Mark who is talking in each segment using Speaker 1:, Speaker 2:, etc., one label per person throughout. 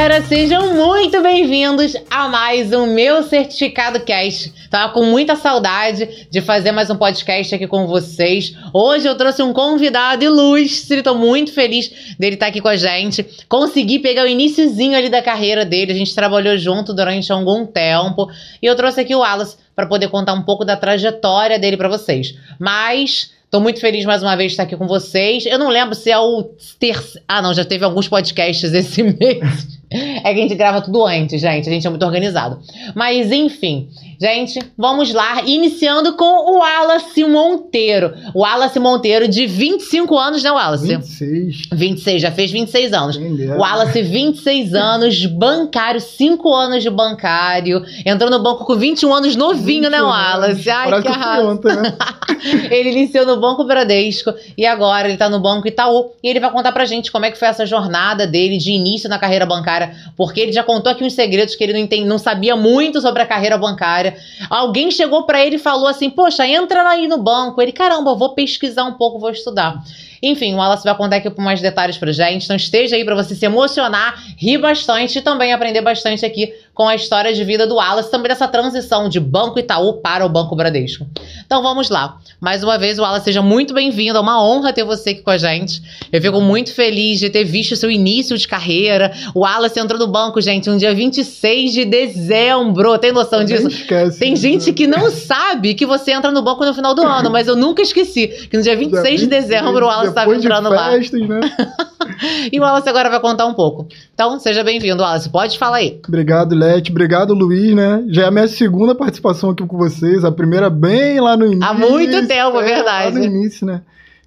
Speaker 1: galera, sejam muito bem-vindos a mais um meu certificado cast. Tava com muita saudade de fazer mais um podcast aqui com vocês. Hoje eu trouxe um convidado ilustre, tô muito feliz dele estar aqui com a gente. Consegui pegar o iníciozinho ali da carreira dele, a gente trabalhou junto durante algum tempo e eu trouxe aqui o Wallace para poder contar um pouco da trajetória dele para vocês. Mas Tô muito feliz mais uma vez de estar aqui com vocês. Eu não lembro se é o terceiro. Ah, não, já teve alguns podcasts esse mês. É que a gente grava tudo antes, gente. A gente é muito organizado. Mas, enfim. Gente, vamos lá. Iniciando com o Wallace Monteiro. O Wallace Monteiro, de 25 anos, né, Wallace?
Speaker 2: 26.
Speaker 1: 26, já fez 26 anos.
Speaker 2: Quem dera.
Speaker 1: Wallace, 26 anos, bancário, 5 anos de bancário. Entrou no banco com 21 anos, novinho, né,
Speaker 2: 21
Speaker 1: Wallace? Ai,
Speaker 2: Parece
Speaker 1: que arraso.
Speaker 2: ontem, né?
Speaker 1: ele iniciou no Banco Bradesco e agora ele tá no Banco Itaú. E ele vai contar pra gente como é que foi essa jornada dele de início na carreira bancária, porque ele já contou aqui uns segredos que ele não, entende, não sabia muito sobre a carreira bancária. Alguém chegou pra ele e falou assim: Poxa, entra aí no banco. Ele, caramba, vou pesquisar um pouco, vou estudar. Enfim, o Wallace vai contar aqui por mais detalhes pra gente. Então esteja aí pra você se emocionar, rir bastante e também aprender bastante aqui com a história de vida do Wallace, também dessa transição de Banco Itaú para o Banco Bradesco. Então vamos lá. Mais uma vez, Wallace, seja muito bem-vindo. É uma honra ter você aqui com a gente. Eu fico muito feliz de ter visto o seu início de carreira. O Wallace entrou no banco, gente, no dia 26 de dezembro. Tem noção disso?
Speaker 2: esquece.
Speaker 1: Tem gente que não sabe que você entra no banco no final do ano, mas eu nunca esqueci que no dia 26 de dezembro o Wallace estava
Speaker 2: Depois de
Speaker 1: entrando lá.
Speaker 2: festas, né?
Speaker 1: E o Wallace agora vai contar um pouco. Então, seja bem-vindo, Wallace. Pode falar aí.
Speaker 2: Obrigado, Lete. Obrigado, Luiz, né? Já é a minha segunda participação aqui com vocês. A primeira bem lá no início.
Speaker 1: Há muito tempo, é verdade.
Speaker 2: Lá no início, né?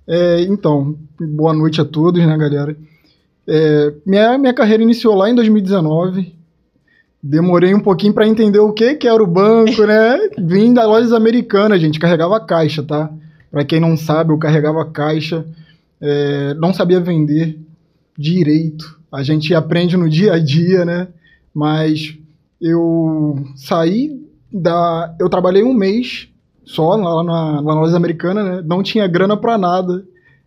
Speaker 2: É, então, boa noite a todos, né, galera? É, minha, minha carreira iniciou lá em 2019. Demorei um pouquinho para entender o que, que era o banco, né? Vim da lojas americanas, gente. Carregava caixa, tá? Para quem não sabe, eu carregava caixa. É, não sabia vender direito. A gente aprende no dia a dia, né? Mas eu saí da. Eu trabalhei um mês só lá na, na loja americana, né? Não tinha grana pra nada.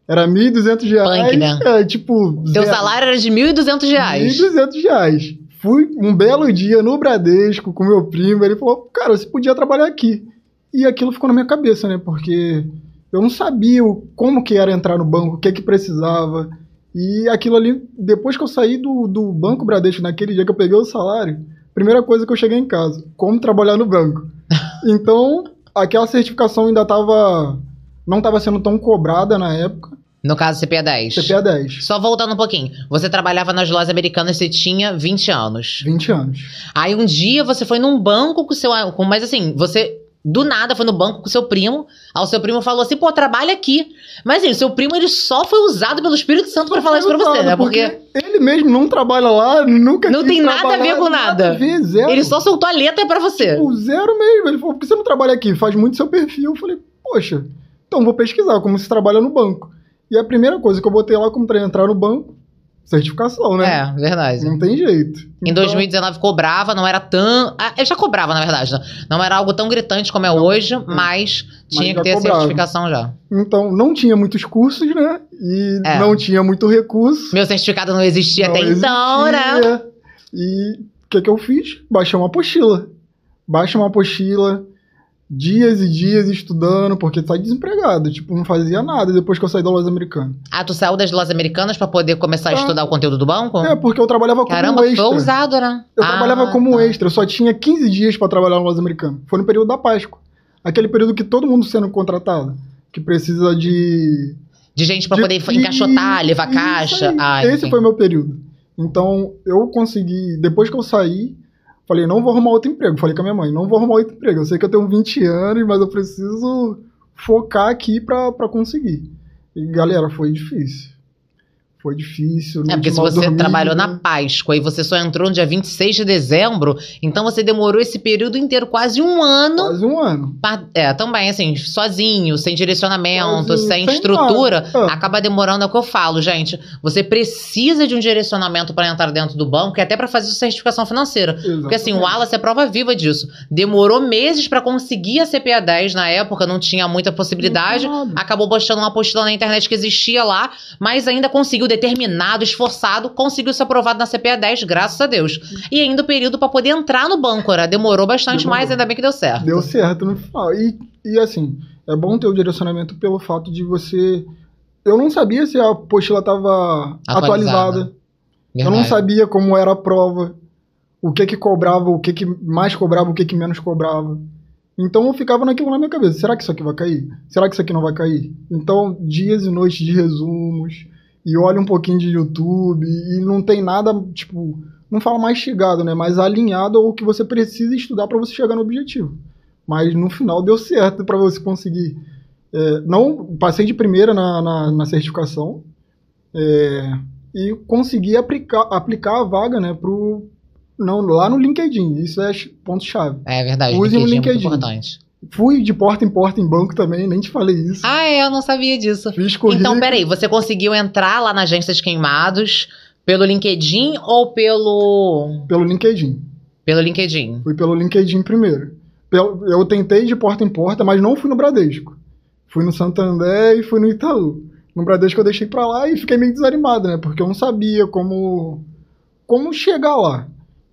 Speaker 2: Era 1.200 reais.
Speaker 1: Punk, né?
Speaker 2: É, tipo.
Speaker 1: Seu
Speaker 2: zero.
Speaker 1: salário era de 1.200 reais.
Speaker 2: 1.200 reais. Fui um belo dia no Bradesco com meu primo. Ele falou: Cara, você podia trabalhar aqui. E aquilo ficou na minha cabeça, né? Porque eu não sabia como que era entrar no banco, o que que precisava. E aquilo ali, depois que eu saí do, do Banco Bradesco, naquele dia que eu peguei o salário, primeira coisa que eu cheguei em casa: como trabalhar no banco. Então, aquela certificação ainda estava. Não estava sendo tão cobrada na época.
Speaker 1: No caso, CPA 10.
Speaker 2: CPA 10.
Speaker 1: Só voltando um pouquinho. Você trabalhava nas lojas americanas, você tinha 20 anos.
Speaker 2: 20 anos.
Speaker 1: Aí um dia você foi num banco com seu. Com, mas assim, você do nada foi no banco com seu primo. Aí o seu primo falou assim: pô, trabalha aqui. Mas assim, o seu primo ele só foi usado pelo Espírito Santo pra falar isso pra você, né? Porque
Speaker 2: ele mesmo não trabalha lá, nunca
Speaker 1: Não tem nada a ver com nada.
Speaker 2: a ver, zero.
Speaker 1: ele só soltou a letra pra você.
Speaker 2: Tipo, zero mesmo. Ele falou, por que você não trabalha aqui? Faz muito seu perfil. Eu falei, poxa, então vou pesquisar como se trabalha no banco. E a primeira coisa que eu botei lá como pra entrar no banco, certificação, né?
Speaker 1: É, verdade.
Speaker 2: Não tem jeito.
Speaker 1: Em
Speaker 2: Então,
Speaker 1: 2019 cobrava, não era tão. Ah, ele já cobrava, na verdade. Não era algo tão gritante como é hoje, mas tinha que
Speaker 2: já
Speaker 1: ter a
Speaker 2: cobrava.
Speaker 1: certificação já.
Speaker 2: Então, não tinha muitos cursos, né? E
Speaker 1: É.
Speaker 2: não tinha muito recurso.
Speaker 1: Meu certificado não existia
Speaker 2: Não
Speaker 1: até então, né?
Speaker 2: existia. E o que, que eu fiz? Baixei uma apostila. Baixa uma apostila, dias e dias estudando, porque sai desempregado. Tipo, não fazia nada depois que eu saí da loja americana.
Speaker 1: Ah, tu saiu das lojas americanas pra poder começar a
Speaker 2: Ah.
Speaker 1: estudar o conteúdo do banco?
Speaker 2: É, porque eu trabalhava como
Speaker 1: Caramba,
Speaker 2: extra.
Speaker 1: foi ousado, né?
Speaker 2: Eu
Speaker 1: Ah,
Speaker 2: trabalhava como
Speaker 1: tá.
Speaker 2: extra, eu só tinha 15 dias pra trabalhar na loja americana. Foi no período da Páscoa. Aquele período que todo mundo sendo contratado, que precisa de
Speaker 1: De gente pra
Speaker 2: de-
Speaker 1: poder encaixotar, levar caixa.
Speaker 2: aí.
Speaker 1: Ah,
Speaker 2: Esse
Speaker 1: enfim.
Speaker 2: foi o meu período. Então, eu consegui, depois que eu saí, falei, não vou arrumar outro emprego. Falei com a minha mãe, não vou arrumar outro emprego. Eu sei que eu tenho 20 anos, mas eu preciso focar aqui pra conseguir. E, galera, foi difícil. Foi difícil.
Speaker 1: É, porque se você
Speaker 2: dormida.
Speaker 1: trabalhou na Páscoa e você só entrou no dia 26 de dezembro, então você demorou esse período inteiro, quase um ano.
Speaker 2: Quase um ano.
Speaker 1: pa- É, também, assim, sozinho, sem direcionamento,
Speaker 2: Sozinho,
Speaker 1: sem
Speaker 2: sem
Speaker 1: estrutura.
Speaker 2: Ah.
Speaker 1: acaba demorando, é o que eu falo, gente. Você precisa de um direcionamento para entrar dentro do banco e até para fazer sua certificação financeira. Porque assim, o Wallace é prova viva disso. Demorou meses para conseguir a CPA 10 na época, não tinha muita possibilidade. Acabou postando uma apostila na internet que existia lá, mas ainda conseguiu determinado, esforçado, conseguiu ser aprovado na CPA 10, graças a Deus. E ainda o período para poder entrar no banco, né? Demorou bastante,
Speaker 2: Demorou.
Speaker 1: mas ainda bem que deu certo.
Speaker 2: Deu certo no final. E, e assim, é bom ter o direcionamento pelo fato de você. Eu não sabia se a apostila estava
Speaker 1: Atualizada.
Speaker 2: Eu não sabia como era a prova, o que que cobrava, o que que mais cobrava, o que que menos cobrava. Então eu ficava naquilo na minha cabeça. Será que isso aqui vai cair? Será que isso aqui não vai cair? Então, dias e noites de resumos, e olha um pouquinho de YouTube, e não tem nada, tipo, não fala mastigado, né? Mas alinhado ao que você precisa estudar para você chegar no objetivo. Mas no final deu certo para você conseguir. É, não passei de primeira na, na, na certificação é, e consegui aplicar, aplicar a vaga, né, pro, não, lá no LinkedIn. Isso é ch- ponto-chave.
Speaker 1: É verdade,
Speaker 2: Usem o
Speaker 1: LinkedIn, é muito importante.
Speaker 2: Fui de porta em porta em banco também, nem te falei isso.
Speaker 1: Ah, é, eu não sabia disso.
Speaker 2: Fiz currículo.
Speaker 1: Então, peraí, você conseguiu entrar lá na agência de queimados pelo LinkedIn ou pelo.
Speaker 2: Pelo LinkedIn.
Speaker 1: Pelo LinkedIn?
Speaker 2: Fui pelo LinkedIn primeiro. Eu tentei de porta em porta, mas não fui no Bradesco. Fui no Santander e fui no Itaú. No Bradesco eu deixei pra lá e fiquei meio desanimado, né? Porque eu não sabia como, como chegar lá.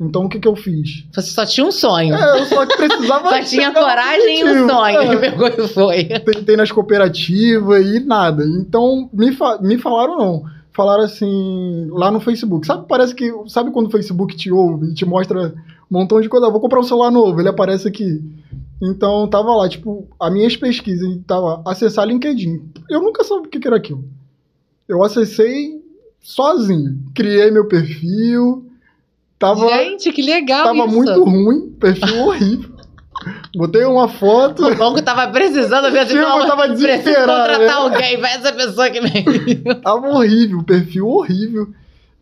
Speaker 2: Então o que, que eu fiz?
Speaker 1: Você só tinha um sonho.
Speaker 2: É, eu só precisava.
Speaker 1: só tinha coragem e um sonho.
Speaker 2: É.
Speaker 1: Pegou e foi.
Speaker 2: tentei nas cooperativas e nada. Então, me, fa- me falaram não. Falaram assim, lá no Facebook. Sabe, parece que. Sabe quando o Facebook te ouve e te mostra um montão de coisa? Ah, Vou comprar um celular novo, ele aparece aqui. Então, tava lá, tipo, as minhas pesquisas, tava acessar LinkedIn. Eu nunca soube o que que era aquilo. Eu acessei sozinho. Criei meu perfil. Tava,
Speaker 1: Gente, que legal
Speaker 2: tava
Speaker 1: isso.
Speaker 2: muito ruim, perfil horrível. Botei uma foto.
Speaker 1: O banco tava precisando ver
Speaker 2: Tipo,
Speaker 1: não,
Speaker 2: tava desesperado,
Speaker 1: contratar
Speaker 2: né?
Speaker 1: alguém, vai essa pessoa que vem.
Speaker 2: Tava horrível, perfil horrível.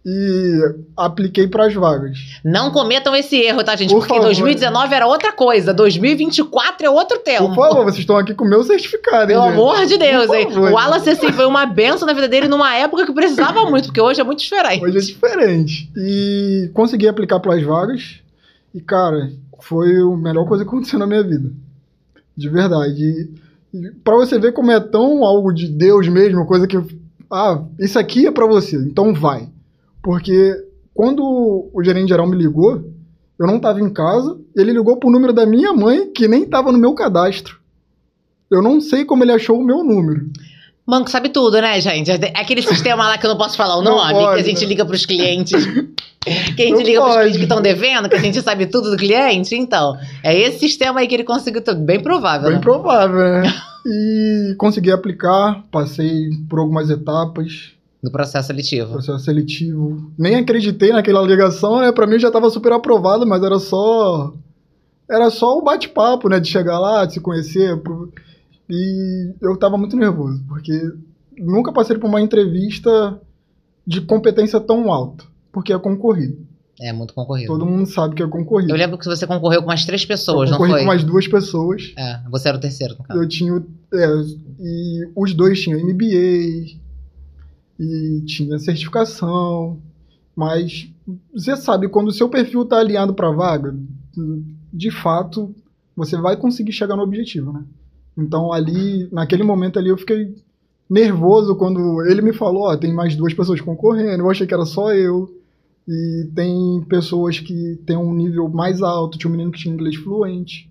Speaker 2: E apliquei pras vagas.
Speaker 1: Não cometam esse erro, tá, gente?
Speaker 2: Por
Speaker 1: Porque
Speaker 2: favor.
Speaker 1: 2019 era outra coisa, 2024 é outro tempo.
Speaker 2: Por favor, vocês estão aqui com o meu certificado, hein,
Speaker 1: Pelo
Speaker 2: gente?
Speaker 1: amor de Deus,
Speaker 2: Por
Speaker 1: hein?
Speaker 2: favor.
Speaker 1: O Wallace, assim, foi uma benção na vida dele numa época que precisava muito, porque hoje é muito diferente.
Speaker 2: Hoje é diferente. E consegui aplicar pras vagas. E, cara, foi a melhor coisa que aconteceu na minha vida. De verdade. E, e pra você ver como é tão algo de Deus mesmo, coisa que. Ah, isso aqui é pra você, então vai. Porque quando o gerente geral me ligou, eu não tava em casa, ele ligou pro número da minha mãe, que nem tava no meu cadastro. Eu não sei como ele achou o meu número.
Speaker 1: Banco sabe tudo, né, gente? É aquele sistema lá que eu não posso falar o nome, que a gente
Speaker 2: né?
Speaker 1: liga pros clientes. Que a gente
Speaker 2: Não
Speaker 1: liga pros
Speaker 2: pode.
Speaker 1: clientes que estão devendo, que a gente sabe tudo do cliente. Então, é esse sistema aí que ele conseguiu tudo. Bem provável,
Speaker 2: Bem
Speaker 1: né?
Speaker 2: provável, né? E consegui aplicar, passei por algumas etapas,
Speaker 1: Do processo seletivo.
Speaker 2: processo seletivo. Nem acreditei naquela ligação, né? Pra mim já tava super aprovado, mas era só. Era só o bate-papo, né? De chegar lá, de se conhecer. pro- E eu tava muito nervoso, porque nunca passei por uma entrevista de competência tão alta, porque é concorrido.
Speaker 1: É muito concorrido.
Speaker 2: Todo mundo sabe que é concorrido.
Speaker 1: Eu lembro que você concorreu com umas três pessoas,
Speaker 2: eu
Speaker 1: não
Speaker 2: concorri
Speaker 1: foi?
Speaker 2: com mais duas pessoas.
Speaker 1: É, você era o terceiro, no caso.
Speaker 2: Eu tinha. É, e os dois tinham MBA e tinha certificação. Mas você sabe, quando o seu perfil está alinhado para vaga, de fato, você vai conseguir chegar no objetivo, né? Então ali, naquele momento ali, eu fiquei nervoso quando ele me falou, ó, tem mais duas pessoas concorrendo. Eu achei que era só eu. E tem pessoas que têm um nível mais alto. Tinha um menino que tinha inglês fluente.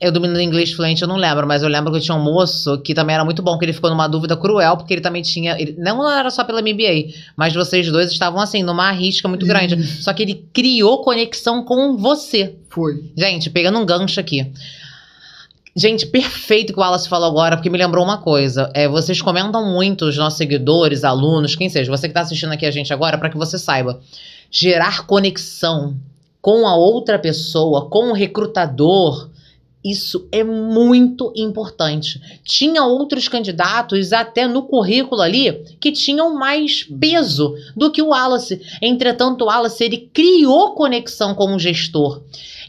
Speaker 1: Eu domino inglês fluente, eu não lembro, mas eu lembro que tinha um moço que também era muito bom, que ele ficou numa dúvida cruel, porque ele também tinha. ele- não era só pela MBA, mas vocês dois estavam assim, numa risca muito grande.
Speaker 2: Isso.
Speaker 1: Só que ele criou conexão com você.
Speaker 2: Foi.
Speaker 1: Gente, pegando um gancho aqui. Gente, perfeito que o Wallace falou agora, porque me lembrou uma coisa. É, vocês comentam muito, os nossos seguidores, alunos, quem seja, você que está assistindo aqui a gente agora, para que você saiba. Gerar conexão com a outra pessoa, com o recrutador, isso é muito importante. Tinha outros candidatos até no currículo ali que tinham mais peso do que o Wallace. Entretanto, o Wallace ele criou conexão com o gestor.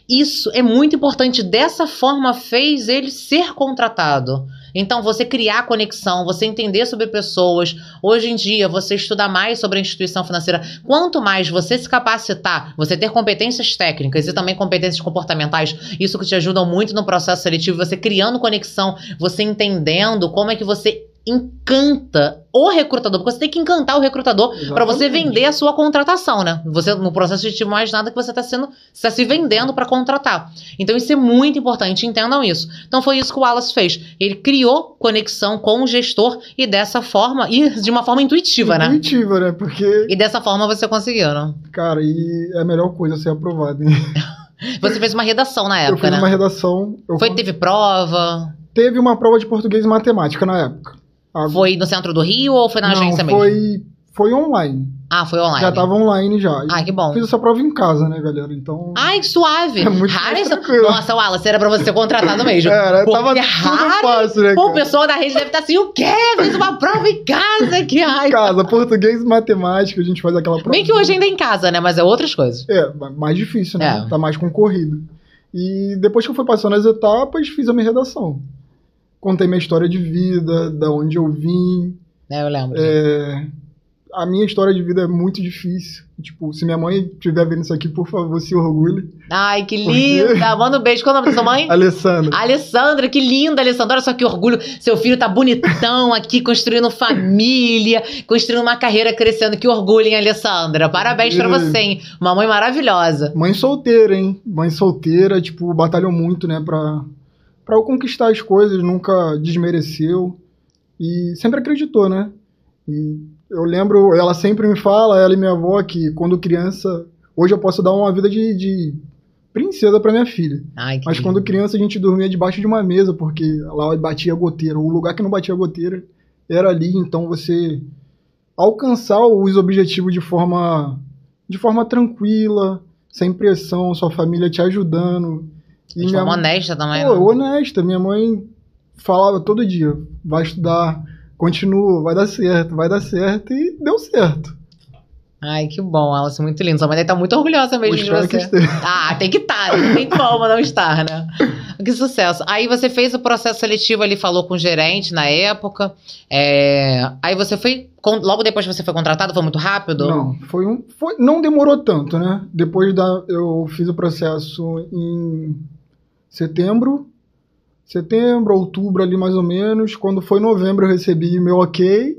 Speaker 1: Isso é muito importante. Dessa forma, fez ele ser contratado. Então, você criar conexão, você entender sobre pessoas. Hoje em dia, você estudar mais sobre a instituição financeira. Quanto mais você se capacitar, você ter competências técnicas e também competências comportamentais, isso que te ajudam muito no processo seletivo, você criando conexão, você entendendo como é que você encanta o recrutador, porque você tem que encantar o recrutador para você vender a sua contratação, né? Você no processo de mais nada que você está sendo, você tá se vendendo para contratar. Então isso é muito importante, entendam isso. Então foi isso que o Wallace fez. Ele criou conexão com o gestor e dessa forma e de uma forma intuitiva, né?
Speaker 2: Intuitiva, né? Porque,
Speaker 1: E dessa forma você conseguiu, né?
Speaker 2: cara, e é a melhor coisa ser aprovado. hein?
Speaker 1: Você fez uma redação na
Speaker 2: eu
Speaker 1: época,
Speaker 2: fiz
Speaker 1: né?
Speaker 2: uma redação. Eu
Speaker 1: Foi, teve prova?
Speaker 2: Teve uma prova de português e matemática na época. A-
Speaker 1: Foi no centro do Rio ou foi na
Speaker 2: Não,
Speaker 1: agência mesmo?
Speaker 2: foi, foi online.
Speaker 1: Ah, foi online.
Speaker 2: Já tava online já.
Speaker 1: Ah, que bom.
Speaker 2: Fiz essa prova em casa, né, galera? Então.
Speaker 1: Ai, que suave.
Speaker 2: É muito tranquilo.
Speaker 1: Nossa, Wallace, era pra você ser contratado mesmo.
Speaker 2: Era,
Speaker 1: Porque
Speaker 2: tava tudo
Speaker 1: Harry-
Speaker 2: fácil, né?
Speaker 1: Pô, o
Speaker 2: cara?
Speaker 1: pessoal da rede deve estar assim, o quê? Fiz uma prova em casa, que
Speaker 2: Em
Speaker 1: ai.
Speaker 2: casa, português e matemática, a gente faz aquela prova.
Speaker 1: Bem que hoje ainda é em casa, né? Mas é outras coisas.
Speaker 2: É, mais difícil, né?
Speaker 1: É.
Speaker 2: Tá mais concorrido. E depois que eu fui passando as etapas, fiz a minha redação. Contei minha história de vida, da onde eu vim.
Speaker 1: É, eu lembro.
Speaker 2: É, A minha história de vida é muito difícil. Tipo, se minha mãe estiver vendo isso aqui, por favor, se orgulhe.
Speaker 1: Ai, que linda. Manda um beijo. Qual é o nome da sua mãe?
Speaker 2: Alessandra.
Speaker 1: Alessandra, que linda, Alessandra. Olha só que orgulho. Seu filho tá bonitão aqui, construindo família, construindo uma carreira crescendo. Que orgulho, hein, Alessandra? Parabéns pra
Speaker 2: Ih.
Speaker 1: você, hein? Uma mãe maravilhosa.
Speaker 2: Mãe solteira, hein? Mãe solteira, tipo, batalhou muito, né, pra, pra eu conquistar as coisas, nunca desmereceu e sempre acreditou, né? E eu lembro, ela sempre me fala, ela e minha avó, que quando criança, hoje eu posso dar uma vida de, de princesa pra minha filha.
Speaker 1: Ai,
Speaker 2: Mas
Speaker 1: lindo.
Speaker 2: quando criança a gente dormia debaixo de uma mesa, porque lá batia goteira. O lugar que não batia goteira era ali, então você alcançar os objetivos de forma de forma tranquila, sem pressão, sua família te ajudando. E
Speaker 1: De
Speaker 2: minha
Speaker 1: forma honesta também.
Speaker 2: Pô,
Speaker 1: né?
Speaker 2: honesta, minha mãe falava todo dia, vai estudar, continua, vai dar certo, vai dar certo e deu certo.
Speaker 1: Ai, que bom, Alice, muito lindo. Sua mãe deve estar muito orgulhosa mesmo de você. Ah, tem que estar, não tem como não estar, né? Que sucesso. Aí você fez o processo seletivo ali, falou com o gerente na época. É, Aí você foi. Logo depois que você foi contratado, foi muito rápido?
Speaker 2: Não, foi um, foi, não demorou tanto, né? Depois da, eu fiz o processo em setembro, setembro, outubro ali mais ou menos. Quando foi novembro eu recebi meu ok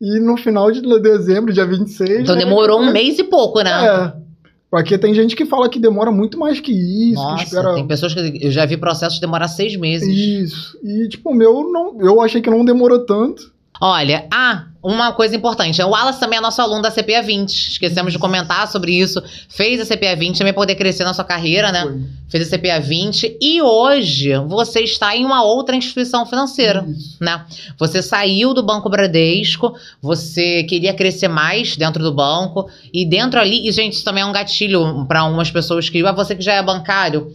Speaker 2: e no final de dezembro, dia 26.
Speaker 1: Então
Speaker 2: né,
Speaker 1: demorou um
Speaker 2: eu-
Speaker 1: mês e pouco, né?
Speaker 2: É. Porque tem gente que fala que demora muito mais que isso, que
Speaker 1: Nossa,
Speaker 2: espera
Speaker 1: tem pessoas que eu já vi processos demorar seis meses.
Speaker 2: isso. E tipo, o meu não, eu achei que não demorou tanto.
Speaker 1: Olha, ah, uma coisa importante. O Wallace também é nosso aluno da CPA 20. Esquecemos de comentar sobre isso. Fez a CPA 20 também poder crescer na sua carreira, né?
Speaker 2: Foi.
Speaker 1: Fez a CPA 20 e hoje você está em uma outra instituição financeira.
Speaker 2: Isso.
Speaker 1: né? Você saiu do Banco Bradesco, você queria crescer mais dentro do banco e dentro ali, e gente, isso também é um gatilho para algumas pessoas que, ah, você que já é bancário,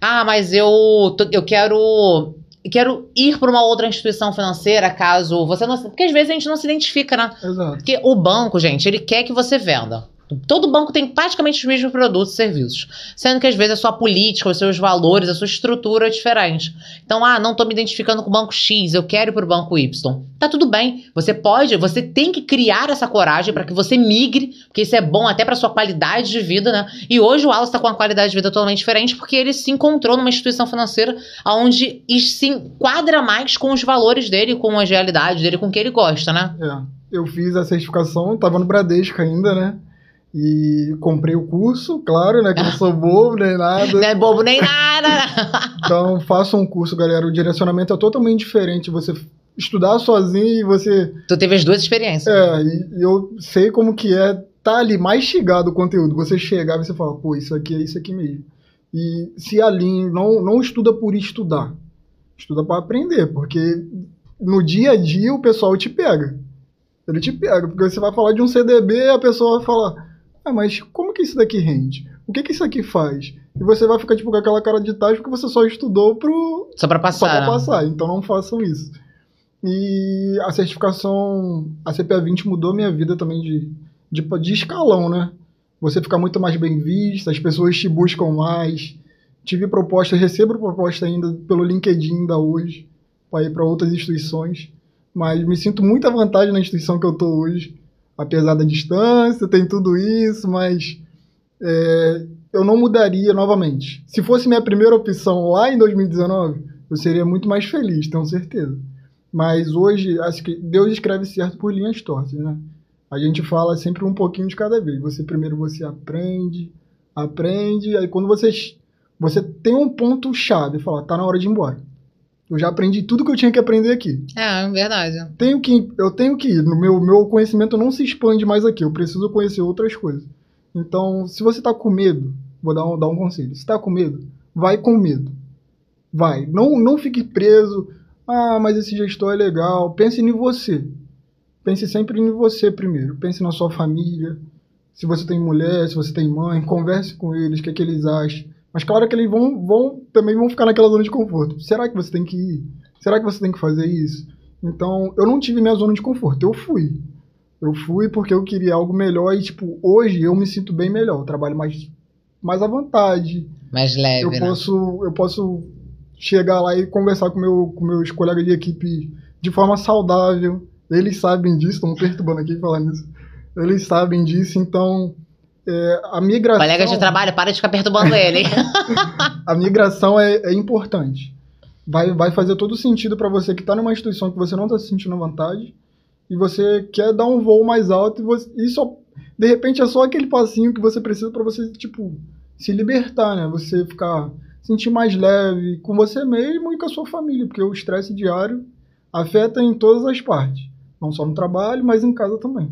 Speaker 1: ah, mas eu eu quero quero ir para uma outra instituição financeira caso você não, porque às vezes a gente não se identifica, né?
Speaker 2: Exato.
Speaker 1: Porque o banco, gente, ele quer que você venda. Todo banco tem praticamente os mesmos produtos e serviços. Sendo que às vezes a sua política, os seus valores, a sua estrutura é diferente. Então, ah, não tô me identificando com o banco X, eu quero ir pro banco Y. Tá tudo bem. Você pode, você tem que criar essa coragem para que você migre, porque isso é bom até para sua qualidade de vida, né? E hoje o Wallace tá com uma qualidade de vida totalmente diferente porque ele se encontrou numa instituição financeira onde se enquadra mais com os valores dele, com as realidades dele, com o que ele gosta, né?
Speaker 2: É, eu fiz a certificação, tava no Bradesco ainda, né? E comprei o curso, claro, né? Que não sou bobo nem nada.
Speaker 1: Não é bobo nem nada.
Speaker 2: Então, façam um curso, galera. O direcionamento é totalmente diferente. Você estudar sozinho e você.
Speaker 1: tu teve as duas experiências.
Speaker 2: É, e, e eu sei como que é tá ali mais chegado o conteúdo. Você chegar e você fala, pô, isso aqui é isso aqui mesmo. E se alinhe, não, não estuda por estudar. Estuda para aprender, porque no dia a dia o pessoal te pega. Ele te pega, porque você vai falar de um CDB a pessoa vai falar, ah, mas como que isso daqui rende? O que que isso aqui faz? E você vai ficar tipo com aquela cara de tacho porque você só estudou pro,
Speaker 1: Só pra
Speaker 2: só
Speaker 1: passar.
Speaker 2: para
Speaker 1: né?
Speaker 2: passar, então não façam isso. E a certificação, a CPA 20 mudou minha vida também de, de, de escalão, né? Você fica muito mais bem vista, as pessoas te buscam mais. Tive proposta, recebo proposta ainda pelo LinkedIn ainda hoje, para ir para outras instituições. Mas me sinto muita vantagem na instituição que eu tô hoje, apesar da distância, tem tudo isso, mas é, eu não mudaria novamente. Se fosse minha primeira opção lá em 2019, eu seria muito mais feliz, tenho certeza. Mas hoje, acho que Deus escreve certo por linhas tortas, né? A gente fala sempre um pouquinho de cada vez. Você primeiro você aprende, aprende, aí quando você você tem um ponto chave, fala, tá na hora de ir embora. Eu já aprendi tudo que eu tinha que aprender aqui.
Speaker 1: É, verdade.
Speaker 2: Tenho que, eu tenho que ir. No meu, meu conhecimento não se expande mais aqui. Eu preciso conhecer outras coisas. Então, se você tá com medo, vou dar um, dar um conselho. Se tá com medo, vai com medo. Vai. Não, não fique preso. Ah, mas esse gestor é legal. Pense em você. Pense sempre em você primeiro. Pense na sua família. Se você tem mulher, se você tem mãe, converse com eles, o que, é que eles acham. Mas claro que eles vão, vão também vão ficar naquela zona de conforto. Será que você tem que ir? Será que você tem que fazer isso? Então, eu não tive minha zona de conforto, eu fui. Eu fui porque eu queria algo melhor e, tipo, hoje eu me sinto bem melhor. Eu trabalho mais, mais à vontade.
Speaker 1: Mais leve,
Speaker 2: eu
Speaker 1: né?
Speaker 2: Posso, eu posso chegar lá e conversar com, meu, com meus colegas de equipe de forma saudável. Eles sabem disso, estão perturbando aqui falando nisso. Eles sabem disso, então é, a migração.
Speaker 1: Colega de trabalho, para de ficar perturbando ele.
Speaker 2: a migração é, é, importante. Vai, vai fazer todo sentido para você que está numa instituição que você não está se sentindo à vontade e você quer dar um voo mais alto e, você, e só, de repente é só aquele passinho que você precisa para você, tipo, se libertar, né? Você ficar, sentir mais leve com você mesmo e com a sua família, porque o estresse diário afeta em todas as partes. Não só no trabalho, mas em casa também.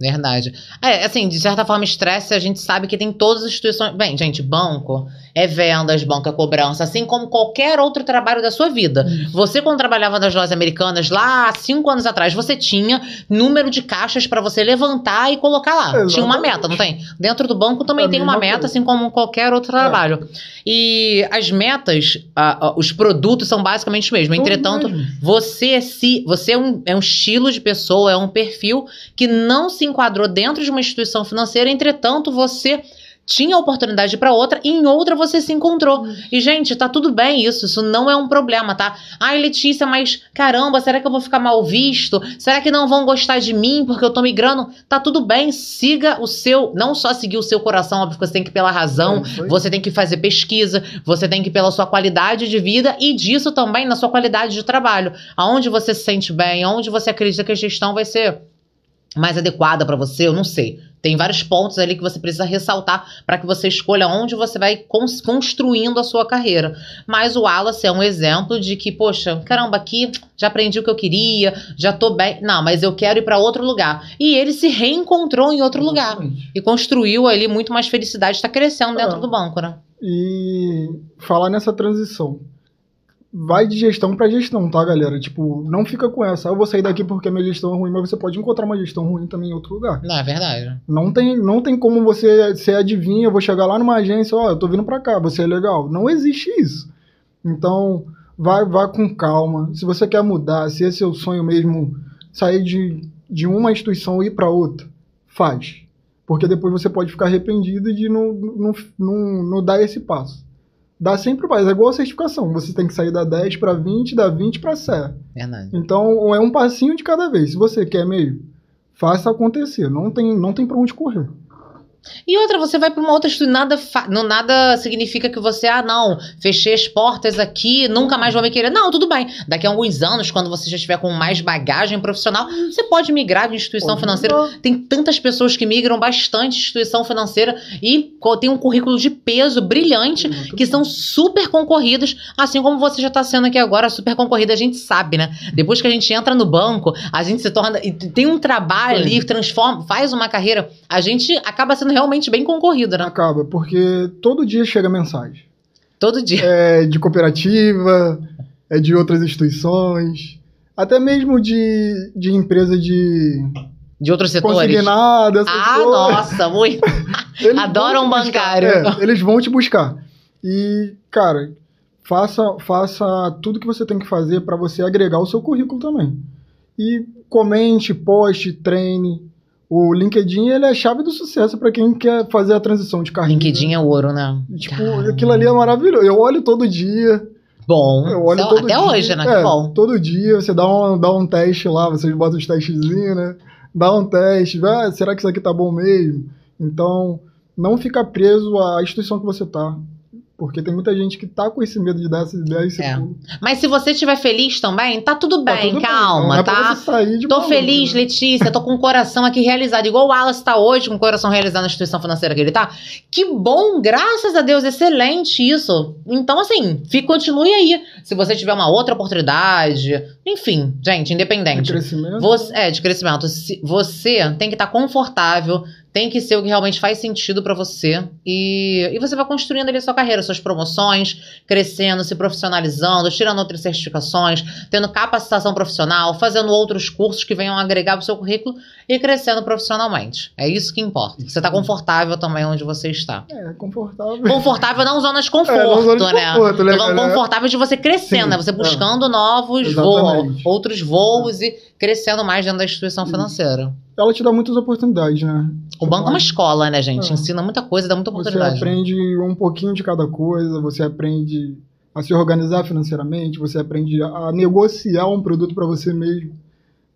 Speaker 1: Verdade. É, assim, de certa forma, estresse, a gente sabe que tem todas as instituições. Bem, gente, banco é vendas, banco é cobrança, assim como qualquer outro trabalho da sua vida. Você, quando trabalhava nas lojas americanas, lá cinco anos atrás, você tinha número de caixas para você levantar e colocar lá. Exatamente. Tinha uma meta, não tem? Dentro do banco também tem uma meta, coisa. assim como qualquer outro trabalho. É. E as metas, os produtos são basicamente os mesmos. Entretanto, mesmo. você se. Você é um, é um estilo de pessoa, é um perfil que não se enquadrou dentro de uma instituição financeira, entretanto, você tinha oportunidade para outra e em outra você se encontrou. Uhum. E, gente, tá tudo bem isso, isso não é um problema, tá? Ai, Letícia, mas caramba, será que eu vou ficar mal visto? Será que não vão gostar de mim porque eu tô migrando? Tá tudo bem, siga o seu, não só seguir o seu coração, óbvio que você tem que ir pela razão, é, você tem que fazer pesquisa, você tem que ir pela sua qualidade de vida e disso também na sua qualidade de trabalho. Aonde você se sente bem, aonde você acredita que a gestão vai ser mais adequada para você, eu não sei. Tem vários pontos ali que você precisa ressaltar para que você escolha onde você vai construindo a sua carreira. Mas o Wallace é um exemplo de que, poxa, caramba, aqui já aprendi o que eu queria, já tô bem. Não, mas eu quero ir para outro lugar. E ele se reencontrou em outro Exatamente. lugar e construiu ali muito mais felicidade, está crescendo dentro é. do banco, né?
Speaker 2: E falar nessa transição vai de gestão para gestão, tá, galera? Tipo, não fica com essa. Eu vou sair daqui porque a minha gestão é ruim, mas você pode encontrar uma gestão ruim também em outro lugar.
Speaker 1: Não, é verdade.
Speaker 2: Não tem, não tem como você ser adivinha, eu vou chegar lá numa agência, ó, oh, eu tô vindo para cá, você é legal. Não existe isso. Então, vai, vai com calma. Se você quer mudar, se esse é o sonho mesmo, sair de, de uma instituição e ir para outra, faz. Porque depois você pode ficar arrependido de não, não, não, não dar esse passo dá sempre mais. É igual a certificação. Você tem que sair da 10 para 20, da 20 para 0.
Speaker 1: Verdade.
Speaker 2: Então, é um passinho de cada vez. Se você quer meio, faça acontecer. Não tem, não tem para onde correr.
Speaker 1: E outra, você vai para uma outra instituição, nada, não, nada significa que você, ah, não, fechei as portas aqui, nunca mais vou me querer. Não, tudo bem. Daqui a alguns anos, quando você já estiver com mais bagagem profissional, você pode migrar de instituição financeira. Mudar. Tem tantas pessoas que migram bastante de instituição financeira e tem um currículo de peso brilhante, Muito que bom. são super concorridas, assim como você já está sendo aqui agora, super concorrida. A gente sabe, né? Depois que a gente entra no banco, a gente se torna. Tem um trabalho ali, transforma, faz uma carreira, a gente acaba sendo realmente bem concorrido, né?
Speaker 2: Acaba, porque todo dia chega mensagem.
Speaker 1: Todo dia.
Speaker 2: É de cooperativa, é de outras instituições, até mesmo de, de empresa de.
Speaker 1: De outros setores?
Speaker 2: Consignada,
Speaker 1: Ah, coisas. nossa, muito. Adoram bancário.
Speaker 2: É, eles vão te buscar. E, cara, faça, faça tudo que você tem que fazer para você agregar o seu currículo também. E comente, poste, treine, o LinkedIn ele é a chave do sucesso para quem quer fazer a transição de carreira.
Speaker 1: LinkedIn é ouro, né?
Speaker 2: Tipo, Caramba. aquilo ali é maravilhoso. Eu olho todo dia.
Speaker 1: Bom.
Speaker 2: Eu olho todo
Speaker 1: até
Speaker 2: dia.
Speaker 1: hoje, né? É, que bom.
Speaker 2: Todo dia você dá um, dá um teste lá, vocês botam os testezinhos, né? Dá um teste, ah, será que isso aqui tá bom mesmo? Então, não fica preso à instituição que você tá. Porque tem muita gente que tá com esse medo de dar essa ideia e esse
Speaker 1: É. Mas se você estiver feliz também, tá tudo
Speaker 2: Tá
Speaker 1: bem,
Speaker 2: tudo bem,
Speaker 1: calma,
Speaker 2: é
Speaker 1: tá?
Speaker 2: você sair de
Speaker 1: Tô
Speaker 2: maluco,
Speaker 1: feliz,
Speaker 2: né?
Speaker 1: Letícia, tô com o coração aqui realizado. Igual o Wallace tá hoje com o coração realizado na instituição financeira que ele tá. Que bom, graças a Deus, excelente isso. Então, assim, fique, continue aí. Se você tiver uma outra oportunidade, enfim, gente,
Speaker 2: De
Speaker 1: independente.
Speaker 2: crescimento.
Speaker 1: Você, é, de crescimento. Você tem que estar confortável, tem que ser o que realmente faz sentido pra você. E, e você vai construindo ali a sua carreira, suas promoções, crescendo, se profissionalizando, tirando outras certificações, tendo capacitação profissional, fazendo outros cursos que venham agregar pro seu currículo e crescendo profissionalmente. É isso que importa. Você tá confortável também onde você está.
Speaker 2: É, confortável.
Speaker 1: Confortável não zona de conforto,
Speaker 2: É, não zona de
Speaker 1: né?
Speaker 2: conforto, né,
Speaker 1: falando
Speaker 2: galera?
Speaker 1: confortável de você crescendo,
Speaker 2: Sim,
Speaker 1: né? Você
Speaker 2: é.
Speaker 1: buscando novos voos, outros voos e crescendo mais dentro da instituição financeira.
Speaker 2: Ela te dá muitas oportunidades, né?
Speaker 1: O banco é uma escola, né, gente?
Speaker 2: É.
Speaker 1: Ensina muita coisa, dá muita
Speaker 2: Você
Speaker 1: oportunidade.
Speaker 2: aprende um pouquinho de cada coisa, você aprende a se organizar financeiramente, você aprende a negociar um produto para você mesmo.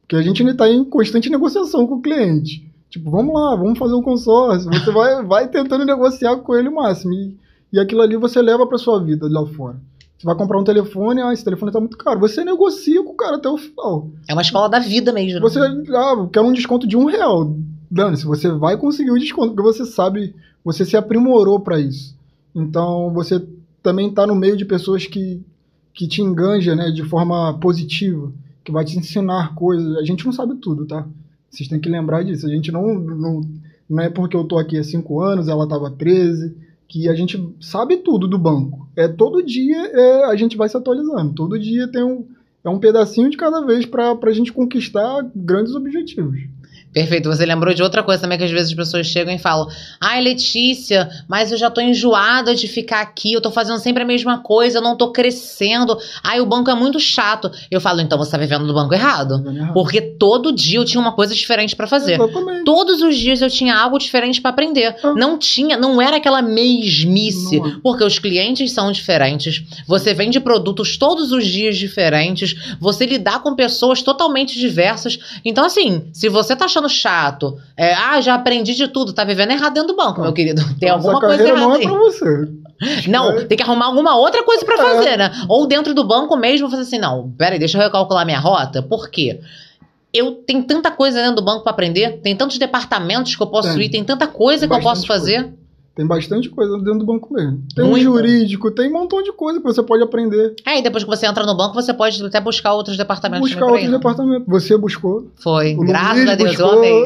Speaker 2: Porque a gente ainda está em constante negociação com o cliente. Tipo, vamos lá, vamos fazer um consórcio. Você vai, vai tentando negociar com ele o máximo. E, e aquilo ali você leva para sua vida lá fora. Você vai comprar um telefone, ah, esse telefone tá muito caro. Você negocia com o cara até o final.
Speaker 1: É uma escola da vida mesmo. né?
Speaker 2: Você, ah, eu quero um desconto de um real. Dane-se, você vai conseguir o desconto, porque você sabe, você se aprimorou para isso. Então, você também está no meio de pessoas que, que te enganja, né, de forma positiva, que vai te ensinar coisas. A gente não sabe tudo, tá? Vocês têm que lembrar disso. A gente não, não, não é porque eu tô aqui há cinco anos, ela tava 13, que a gente sabe tudo do banco. É todo dia é, a gente vai se atualizando. Todo dia tem um, é um pedacinho de cada vez para a gente conquistar grandes objetivos.
Speaker 1: Perfeito. Você lembrou de outra coisa também que às vezes as pessoas chegam e falam: Ai, Letícia, mas eu já tô enjoada de ficar aqui, eu tô fazendo sempre a mesma coisa, eu não tô crescendo. Ai, o banco é muito chato. Eu falo, então você tá vivendo no banco errado. Porque todo dia eu tinha uma coisa diferente pra fazer. Todos os dias eu tinha algo diferente pra aprender.
Speaker 2: Ah.
Speaker 1: Não tinha, não era aquela mesmice,
Speaker 2: Não é.
Speaker 1: porque os clientes são diferentes. Você vende produtos todos os dias diferentes. Você lidar com pessoas totalmente diversas. Então, assim, se você tá achando chato, é, ah, já aprendi de tudo, tá vivendo errado dentro do banco, meu querido. Tem
Speaker 2: Essa
Speaker 1: alguma coisa errada
Speaker 2: não é
Speaker 1: aí.
Speaker 2: pra você.
Speaker 1: Não,
Speaker 2: É.
Speaker 1: tem que arrumar alguma outra coisa pra
Speaker 2: É.
Speaker 1: fazer, né? Ou dentro do banco mesmo, fazer assim, não, peraí, deixa eu recalcular minha rota. Por quê? Eu tenho tanta coisa dentro do banco pra aprender, tem tantos departamentos que eu posso
Speaker 2: Tem.
Speaker 1: ir, tem tanta coisa que eu posso fazer.
Speaker 2: Tem bastante coisa dentro do banco mesmo. Tem um jurídico, tem um montão de coisa que você pode aprender.
Speaker 1: É, e depois que você entra no banco, você pode até buscar outros departamentos.
Speaker 2: Buscar outros
Speaker 1: né?
Speaker 2: departamentos. Você buscou.
Speaker 1: Foi,
Speaker 2: o
Speaker 1: graças a Deus, eu
Speaker 2: buscou.
Speaker 1: amei.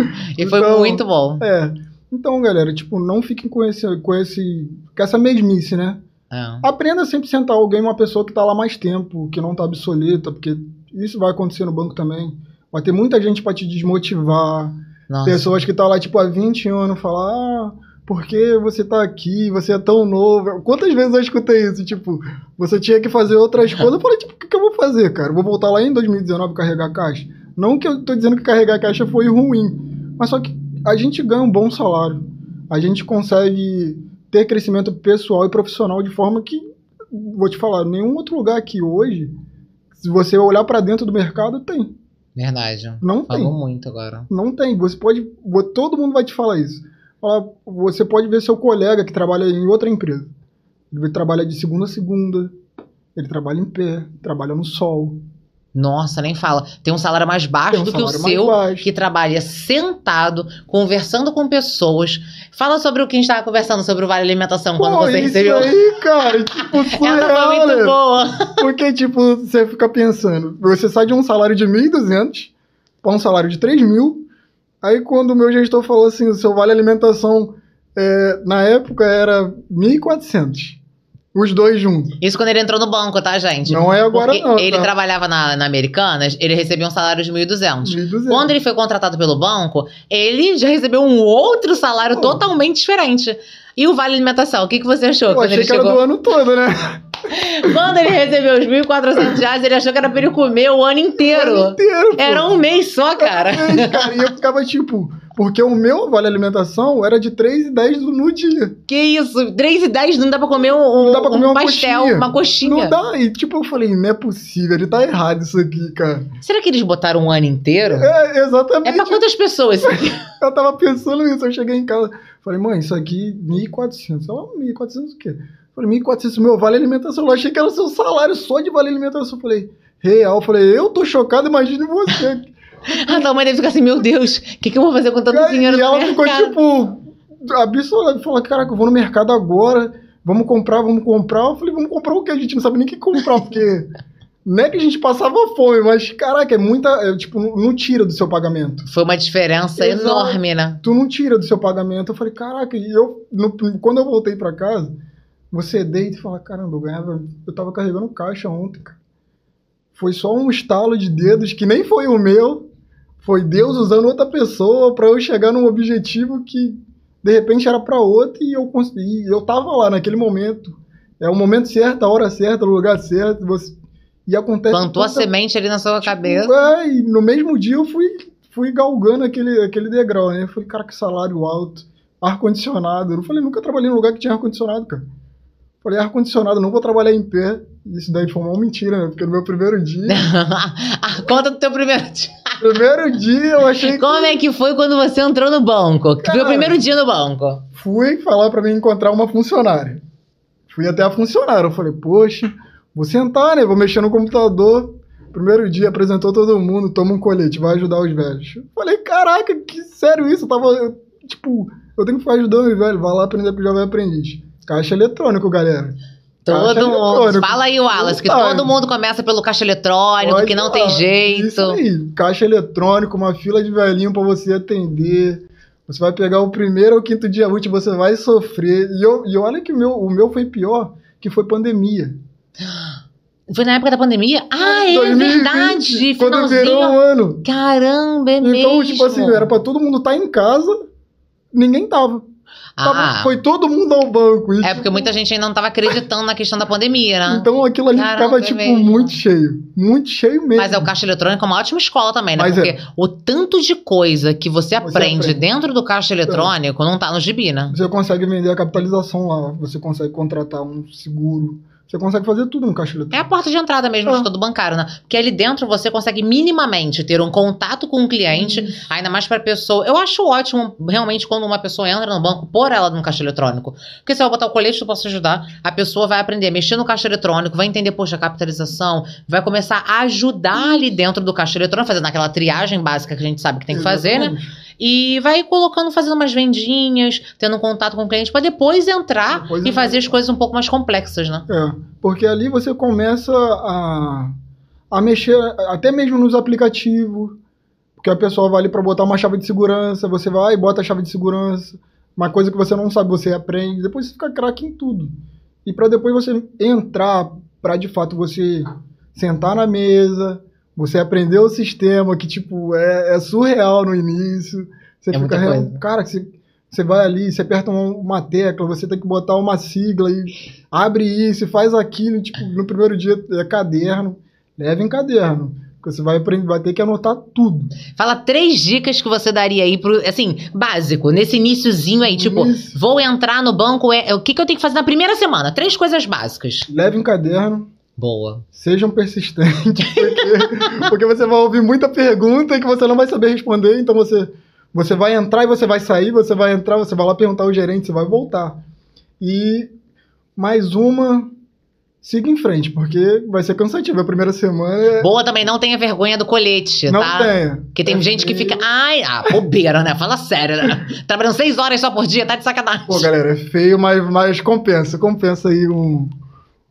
Speaker 1: E foi
Speaker 2: Então,
Speaker 1: muito bom.
Speaker 2: É. Então, galera, tipo, não fiquem com esse, com esse, com essa mesmice, né?
Speaker 1: É.
Speaker 2: Aprenda sempre a sentar alguém, uma pessoa que tá lá mais tempo, que não tá obsoleta, porque isso vai acontecer no banco também. Vai ter muita gente pra te desmotivar.
Speaker 1: Nossa.
Speaker 2: Pessoas que tá lá, tipo, há 20 anos, falar, ah, por que você tá aqui? Você é tão novo. Quantas vezes eu escutei isso? Tipo, você tinha que fazer outras coisas. Eu falei, tipo, o que, que eu vou fazer, cara? Vou voltar lá em 2019 carregar caixa? Não que eu tô dizendo que carregar caixa foi ruim, mas só que a gente ganha um bom salário. A gente consegue ter crescimento pessoal e profissional de forma que, vou te falar, nenhum outro lugar aqui hoje, se você olhar pra dentro do mercado, tem.
Speaker 1: Verdade.
Speaker 2: Não tem.
Speaker 1: Falou muito agora.
Speaker 2: Não tem. Você pode. Todo mundo vai te falar isso. Você pode ver seu colega que trabalha em outra empresa. Ele trabalha de segunda a segunda. Ele trabalha em pé, trabalha no sol.
Speaker 1: Nossa, nem fala. Tem um salário mais baixo
Speaker 2: um
Speaker 1: do que o seu,
Speaker 2: baixo.
Speaker 1: que trabalha sentado, conversando com pessoas. Fala sobre o que a gente estava conversando sobre o Vale Alimentação quando
Speaker 2: Pô,
Speaker 1: você
Speaker 2: isso
Speaker 1: recebeu.
Speaker 2: aí, cara, tipo, surreal,
Speaker 1: foi muito
Speaker 2: né?
Speaker 1: boa.
Speaker 2: Porque, tipo, você fica pensando, você sai de um salário de 1.200 para um salário de 3 mil. Aí, quando o meu gestor falou assim, o seu vale alimentação, é, na época, era 1.400. Os dois juntos.
Speaker 1: Isso quando ele entrou no banco, tá, gente?
Speaker 2: Não é agora,
Speaker 1: Porque
Speaker 2: não.
Speaker 1: ele
Speaker 2: tá?
Speaker 1: trabalhava na, na Americanas, ele recebia um salário de 1.200.
Speaker 2: 1.200.
Speaker 1: Quando ele foi contratado pelo banco, ele já recebeu um outro salário totalmente diferente. E o Vale Alimentação, o que, que você achou
Speaker 2: Eu achei que era
Speaker 1: chegou?
Speaker 2: do ano todo, né?
Speaker 1: Quando ele recebeu os 1.400 reais, ele achou que era pra ele comer o ano inteiro.
Speaker 2: O ano inteiro.
Speaker 1: Era um mês só, cara.
Speaker 2: Era um mês, cara. E eu ficava tipo, porque o meu vale alimentação era de 3,10 no dia.
Speaker 1: Que isso? 3 e 10 não dá pra comer um,
Speaker 2: Não dá pra comer
Speaker 1: um
Speaker 2: uma
Speaker 1: pastel,
Speaker 2: coxinha.
Speaker 1: uma coxinha.
Speaker 2: Não dá. E tipo, eu falei, não é possível, ele tá errado isso aqui, cara.
Speaker 1: Será que eles botaram um ano inteiro?
Speaker 2: É,
Speaker 1: É
Speaker 2: exatamente.
Speaker 1: pra quantas pessoas?
Speaker 2: Eu tava pensando nisso, eu cheguei em casa, falei, mãe, isso aqui 1.400. Ela, 1.400 o quê? Eu Falei, 1.400 meu vale alimentação. Eu achei que era o seu salário só de vale alimentação. Eu falei, real. Eu falei, eu tô chocado, imagine você.
Speaker 1: A tua mãe deve ficar assim, meu Deus, o que, que eu vou fazer com tanto
Speaker 2: Cara,
Speaker 1: dinheiro
Speaker 2: e ela ficou
Speaker 1: mercado?
Speaker 2: tipo absoluta. Falou, caraca, eu vou no mercado agora, vamos comprar, vamos comprar. Eu falei, vamos comprar o que? A gente não sabe nem o que comprar, porque não é que a gente passava fome, mas caraca, é muita. é, tipo, não- tira do seu pagamento.
Speaker 1: Foi uma diferença
Speaker 2: Exato.
Speaker 1: enorme, né?
Speaker 2: Tu não tira do seu pagamento. Eu falei, caraca, e eu, no- quando eu voltei pra casa, você deita e fala, caramba, eu ganhava. Eu tava carregando caixa ontem, cara. Foi só um estalo de dedos que nem foi o meu. Foi Deus usando outra pessoa pra eu chegar num objetivo que de repente era pra outro e eu consegui. Eu tava lá naquele momento. É o momento certo, a hora certa, o lugar certo. Você, e acontece.
Speaker 1: Plantou a
Speaker 2: tanta-
Speaker 1: semente ali na sua cabeça.
Speaker 2: é, e no mesmo dia eu fui, fui galgando aquele, aquele degrau, né? Eu falei, cara, que salário alto, ar-condicionado. Eu falei, nunca trabalhei em lugar que tinha ar-condicionado, cara. Falei, ar-condicionado, não vou trabalhar em pé. Isso daí foi uma mentira, né? Porque no meu primeiro dia,
Speaker 1: Ah, Conta do teu primeiro dia.
Speaker 2: primeiro dia eu achei que
Speaker 1: Como é que foi quando você entrou no banco? Foi o
Speaker 2: Cara.
Speaker 1: primeiro dia no banco.
Speaker 2: fui falar pra mim encontrar uma funcionária. Fui até a funcionária. Eu falei, poxa, vou sentar, né? Vou mexer no computador. Primeiro dia apresentou todo mundo, toma um colete, vai ajudar os velhos. Eu falei, caraca, que sério isso? Eu tava, eu, tipo, eu tenho que ficar ajudando os velhos, vai lá aprender com o jovem aprendiz. Caixa eletrônico, galera.
Speaker 1: Todo
Speaker 2: Caixa
Speaker 1: mundo.
Speaker 2: eletrônico.
Speaker 1: Fala aí, Wallace, que todo mundo começa pelo caixa eletrônico,
Speaker 2: Pode
Speaker 1: que não
Speaker 2: falar.
Speaker 1: tem jeito.
Speaker 2: Isso aí, caixa eletrônico, uma fila de velhinho pra você atender. Você vai pegar o primeiro ou quinto dia útil, você vai sofrer. E, eu, e olha que o meu, o meu foi pior, que foi pandemia.
Speaker 1: Foi na época da pandemia? Ah, é
Speaker 2: 2020,
Speaker 1: verdade!
Speaker 2: Quando virou um ano.
Speaker 1: Caramba, é
Speaker 2: Então,
Speaker 1: mesmo.
Speaker 2: tipo assim, era pra todo mundo estar em casa, ninguém tava.
Speaker 1: Ah,
Speaker 2: Foi todo mundo ao banco. e,
Speaker 1: é porque
Speaker 2: tipo,
Speaker 1: muita gente ainda não tava acreditando na questão da pandemia, né?
Speaker 2: Então aquilo ali
Speaker 1: Caramba,
Speaker 2: ficava,
Speaker 1: é
Speaker 2: tipo,
Speaker 1: mesmo.
Speaker 2: muito cheio. Muito cheio mesmo.
Speaker 1: Mas é o caixa eletrônico é uma ótima escola também, né?
Speaker 2: Mas
Speaker 1: Porque
Speaker 2: é.
Speaker 1: o tanto de coisa que você aprende
Speaker 2: aprende.
Speaker 1: dentro do caixa eletrônico não tá no gibi, né?
Speaker 2: Você consegue vender a capitalização lá, você consegue contratar um seguro, você consegue fazer tudo no caixa
Speaker 1: É
Speaker 2: eletrônico.
Speaker 1: a porta de entrada mesmo de
Speaker 2: Ah.
Speaker 1: todo bancário, né? Porque ali dentro você consegue minimamente ter um contato com o cliente, ainda mais pra pessoa. Eu acho ótimo, realmente, quando uma pessoa entra no banco, pôr ela no caixa eletrônico. Porque se eu botar o colete, eu posso ajudar. A pessoa vai aprender a mexer no caixa eletrônico, vai entender, poxa, a capitalização, vai começar a ajudar ali dentro do caixa eletrônico, fazendo aquela triagem básica que a gente sabe que tem que fazer, né? E vai colocando, fazendo umas vendinhas, tendo um contato com o cliente, pra depois entrar
Speaker 2: Depois
Speaker 1: e fazer as coisas um pouco mais complexas, né?
Speaker 2: É, porque ali você começa a, a mexer até mesmo nos aplicativos, porque a pessoa vai ali para botar uma chave de segurança, você vai e bota a chave de segurança, uma coisa que você não sabe, você aprende, depois você fica craque em tudo. E para depois você entrar, para de fato você sentar na mesa, você aprender o sistema, que tipo, é, é surreal no início. Você
Speaker 1: É
Speaker 2: fica, real- cara, você, você vai ali, você aperta uma, uma tecla, você tem que botar uma sigla e abre isso faz aquilo, tipo, no primeiro dia é caderno, leva em caderno. Porque você vai aprender, vai ter que anotar tudo.
Speaker 1: Fala três dicas que você daria aí pro, assim, básico, nesse iniciozinho aí, tipo, vou entrar no banco, é, é o que, que eu tenho que fazer na primeira semana? Três coisas básicas.
Speaker 2: Leve em caderno,
Speaker 1: Boa.
Speaker 2: sejam persistentes, porque, porque você vai ouvir muita pergunta que você não vai saber responder, então você, você vai entrar e você vai sair, você vai entrar, você vai lá perguntar ao gerente, você vai voltar. E mais uma, siga em frente, porque vai ser cansativo. A primeira semana é-
Speaker 1: Boa também, não tenha vergonha do colete,
Speaker 2: não
Speaker 1: tá?
Speaker 2: tenha.
Speaker 1: Porque tem
Speaker 2: É
Speaker 1: gente que
Speaker 2: feio.
Speaker 1: fica, ai, ah, bobeira, né? Fala sério, né? Trabalhando seis horas só por dia, tá de sacanagem.
Speaker 2: Pô, galera, é feio, mas, mas compensa. Compensa aí um.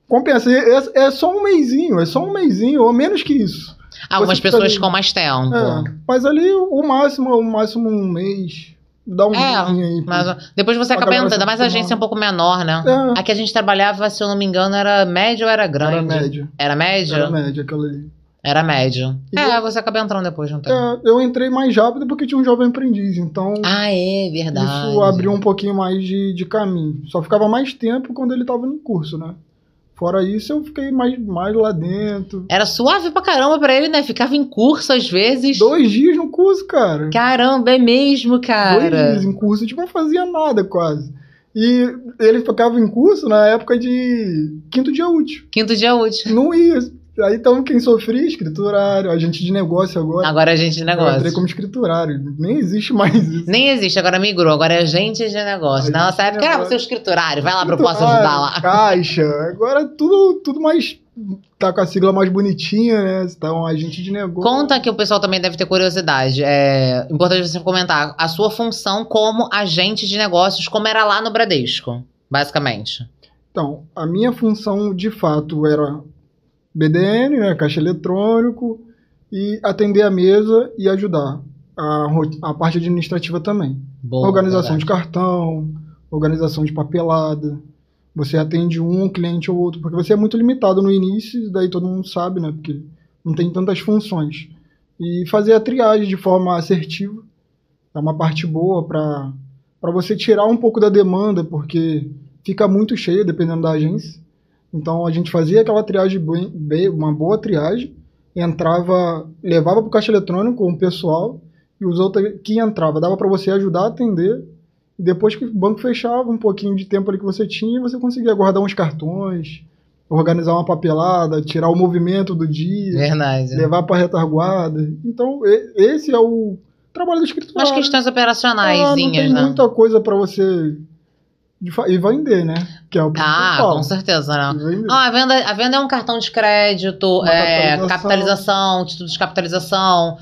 Speaker 2: Compensa. E É, é só um mêsinho, é só um mêsinho, ou menos que isso.
Speaker 1: Algumas
Speaker 2: você
Speaker 1: pessoas ficam mais tempo.
Speaker 2: É, mas ali o máximo, o máximo um mês. Dá um
Speaker 1: É,
Speaker 2: aí.
Speaker 1: Mas depois você acaba entrando, ainda mais a agência é um pouco menor, né?
Speaker 2: É,
Speaker 1: Aqui a gente trabalhava, se eu não me engano, era médio ou era grande?
Speaker 2: era média.
Speaker 1: Era médio?
Speaker 2: Era média aquela ali.
Speaker 1: Era médio.
Speaker 2: E
Speaker 1: É,
Speaker 2: eu-
Speaker 1: você acaba entrando depois, não tem?
Speaker 2: É, eu entrei mais rápido porque tinha um jovem aprendiz, então
Speaker 1: Ah, é verdade.
Speaker 2: isso abriu um pouquinho mais de, de caminho. Só ficava mais tempo quando ele estava no curso, né? Fora isso, eu fiquei mais, mais lá dentro.
Speaker 1: Era suave pra caramba pra ele, né? Ficava em curso às vezes.
Speaker 2: Dois dias no curso, cara.
Speaker 1: Caramba, é mesmo,
Speaker 2: Dois
Speaker 1: cara.
Speaker 2: dias em curso, tipo, não fazia nada quase. E ele ficava em curso na época de quinto dia útil.
Speaker 1: Quinto dia útil.
Speaker 2: Não ia. Aí então quem sofria, escriturário, agente de negócio agora.
Speaker 1: Agora é agente de
Speaker 2: Eu entrei
Speaker 1: negócio.
Speaker 2: como escriturário. Nem existe mais isso.
Speaker 1: Nem existe, agora migrou, agora é agente de negócio. Na nossa época era
Speaker 2: negócio.
Speaker 1: você escriturário, vai lá pra eu posso ajudar lá.
Speaker 2: Caixa. Agora tudo, tudo mais. Tá com a sigla mais bonitinha, né? Você tá um agente de negócio.
Speaker 1: Conta que o pessoal também deve ter curiosidade. É importante você comentar a sua função como agente de negócios, como era lá no Bradesco, basicamente.
Speaker 2: Então, a minha função de fato era BDN, né, caixa eletrônico, e atender a mesa e ajudar. A, a parte administrativa também. Organização
Speaker 1: verdade.
Speaker 2: de cartão, organização de papelada. Você atende um cliente ou outro, porque você é muito limitado no início, daí todo mundo sabe, né? Porque não tem tantas funções. E fazer a triagem de forma assertiva é uma parte boa para você tirar um pouco da demanda, porque fica muito cheio dependendo da agência. Então a gente fazia aquela triagem bem, bem- uma boa triagem, entrava, levava para o caixa eletrônico com o pessoal e os outros que entrava dava para você ajudar a atender e depois que o banco fechava um pouquinho de tempo ali que você tinha, você conseguia guardar uns cartões, organizar uma papelada, tirar o movimento do dia,
Speaker 1: Verdade.
Speaker 2: levar para retaguarda. Então e- esse é o trabalho do escritório.
Speaker 1: Umas questões
Speaker 2: Ah, não
Speaker 1: operacionais,
Speaker 2: tem
Speaker 1: né?
Speaker 2: muita coisa para você e vender, né? Que é o
Speaker 1: Ah,
Speaker 2: principal.
Speaker 1: com certeza, né? Ah, a venda, a venda é um cartão de crédito, é,
Speaker 2: capitalização.
Speaker 1: capitalização, título de capitalização.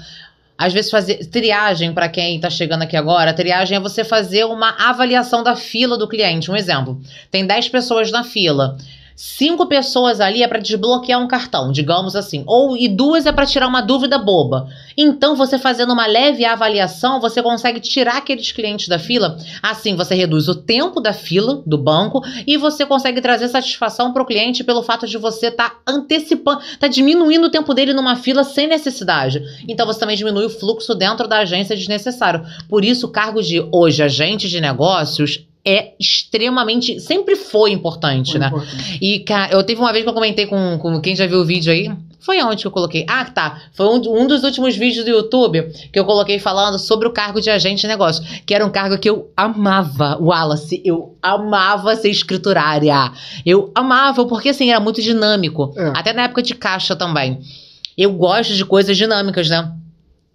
Speaker 1: Às vezes fazer triagem para quem está chegando aqui agora, triagem é você fazer uma avaliação da fila do cliente. Um exemplo, tem 10 pessoas na fila. Cinco pessoas ali é para desbloquear um cartão, digamos assim, ou e duas é para tirar uma dúvida boba. Então, você fazendo uma leve avaliação, você consegue tirar aqueles clientes da fila. Assim, você reduz o tempo da fila do banco e você consegue trazer satisfação para o cliente pelo fato de você estar antecipando, tá diminuindo o tempo dele numa fila sem necessidade. Então você também diminui o fluxo dentro da agência desnecessário. Por isso, o cargo de hoje agente de negócios é extremamente, sempre foi importante,
Speaker 2: Foi
Speaker 1: né?
Speaker 2: importante.
Speaker 1: E, cara, eu teve uma vez que eu comentei com, com quem já viu o vídeo aí. Foi onde que eu coloquei? Ah, tá. Foi um, um dos últimos vídeos do YouTube que eu coloquei falando sobre o cargo de agente de negócio. Que era um cargo que eu amava, Wallace. Eu amava ser escriturária. Eu amava, porque assim, era muito dinâmico.
Speaker 2: É.
Speaker 1: Até na época de caixa também. Eu gosto de coisas dinâmicas, né?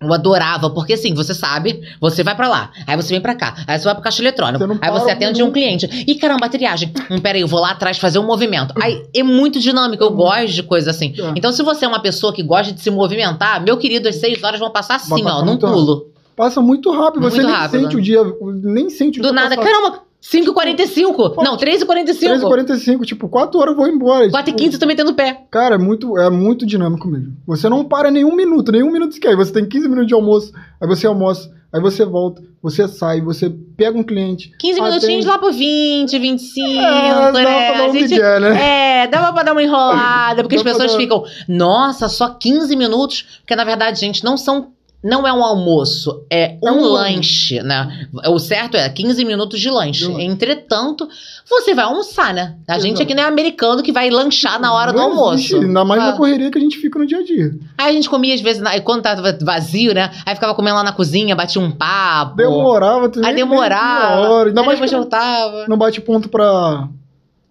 Speaker 1: Eu adorava, porque assim, você sabe, você vai pra lá, aí você vem pra cá, aí você vai pro caixa eletrônico,
Speaker 2: Você
Speaker 1: aí você
Speaker 2: para
Speaker 1: atende um cliente. E caramba, a triagem. Hum, peraí, eu vou lá atrás fazer um movimento. Aí é muito dinâmico, eu gosto de coisa assim.
Speaker 2: É.
Speaker 1: Então, se você é uma pessoa que gosta de se movimentar, meu querido, as seis horas vão passar assim,
Speaker 2: passar
Speaker 1: ó, num pulo.
Speaker 2: Passa muito rápido, você
Speaker 1: Muito
Speaker 2: nem
Speaker 1: rápido.
Speaker 2: sente o dia, nem sente o
Speaker 1: Do
Speaker 2: dia
Speaker 1: nada, caramba, 5h45. Não, 3h45.
Speaker 2: 3h45, tipo, 4 horas eu vou embora.
Speaker 1: 4h15
Speaker 2: Tipo,
Speaker 1: eu tô metendo pé.
Speaker 2: Cara, é muito, é muito dinâmico mesmo. Você não para nenhum minuto, nenhum minuto sequer. Você tem 15 minutos de almoço, aí você almoça, aí você volta, você sai, você pega um cliente.
Speaker 1: 15
Speaker 2: atende.
Speaker 1: minutinhos lá pro 20, 25,
Speaker 2: É, dá
Speaker 1: né?
Speaker 2: pra dar um
Speaker 1: gente-
Speaker 2: migué, né?
Speaker 1: É, dava pra dar uma enrolada, porque as
Speaker 2: Dá pra
Speaker 1: pessoas
Speaker 2: dar-
Speaker 1: ficam, nossa, só 15 minutos, porque na verdade, gente, não são. Não é um almoço, é um,
Speaker 2: É um
Speaker 1: lanche, né? O certo é 15 minutos de lanche.
Speaker 2: Lanche.
Speaker 1: Entretanto, você vai almoçar, né? A gente
Speaker 2: Exato.
Speaker 1: aqui não é americano que vai lanchar na hora do
Speaker 2: Não
Speaker 1: almoço.
Speaker 2: existe, ainda mais
Speaker 1: Ah.
Speaker 2: na correria que a gente fica no dia a dia.
Speaker 1: Aí a gente comia às vezes, na- quando tava vazio, né? Aí ficava comendo lá na cozinha, batia um papo.
Speaker 2: Demorava, tu
Speaker 1: Aí demorava.
Speaker 2: Hora. Ainda
Speaker 1: aí
Speaker 2: mais
Speaker 1: depois voltava.
Speaker 2: não bate ponto pra.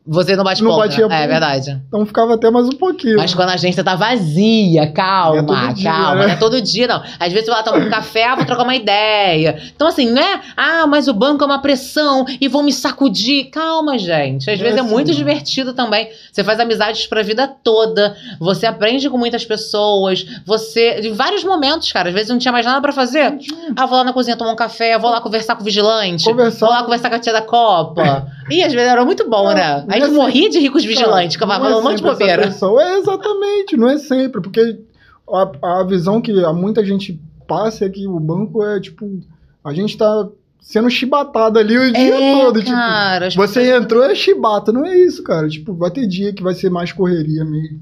Speaker 1: Você não bate
Speaker 2: Não
Speaker 1: ponto,
Speaker 2: batia
Speaker 1: né? É
Speaker 2: ponto.
Speaker 1: verdade.
Speaker 2: Então ficava até mais um pouquinho.
Speaker 1: Mas quando a agência tá vazia, calma,
Speaker 2: É dia,
Speaker 1: calma.
Speaker 2: né?
Speaker 1: Não é todo dia, não. Às vezes eu vou lá tomar um café, vou trocar uma ideia. Então, assim, não é, ah, mas o banco é uma pressão e vão me sacudir. Calma, gente. Às
Speaker 2: Não
Speaker 1: vezes
Speaker 2: é
Speaker 1: é muito
Speaker 2: assim, não.
Speaker 1: divertido também. Você faz amizades pra vida toda. Você aprende com muitas pessoas. Você. De vários momentos, cara. Às vezes não tinha mais nada pra fazer. Ah, vou lá na cozinha tomar um café, vou lá conversar com o vigilante.
Speaker 2: Conversar-
Speaker 1: Vou lá conversar com a tia da Copa. E às vezes era muito bom,
Speaker 2: Não,
Speaker 1: né?
Speaker 2: não
Speaker 1: A
Speaker 2: é
Speaker 1: gente
Speaker 2: assim.
Speaker 1: morria de rir com os vigilantes, que
Speaker 2: Cara,
Speaker 1: falando um
Speaker 2: é
Speaker 1: monte de
Speaker 2: essa
Speaker 1: bobeira.
Speaker 2: É exatamente, não é sempre, porque a, a visão que muita gente passa é que o banco é tipo, a gente tá sendo chibatado ali o dia
Speaker 1: É,
Speaker 2: todo, tipo,
Speaker 1: cara, as
Speaker 2: você
Speaker 1: pessoas-
Speaker 2: entrou é chibata, não é isso, cara. Tipo, vai ter dia que vai ser mais correria mesmo.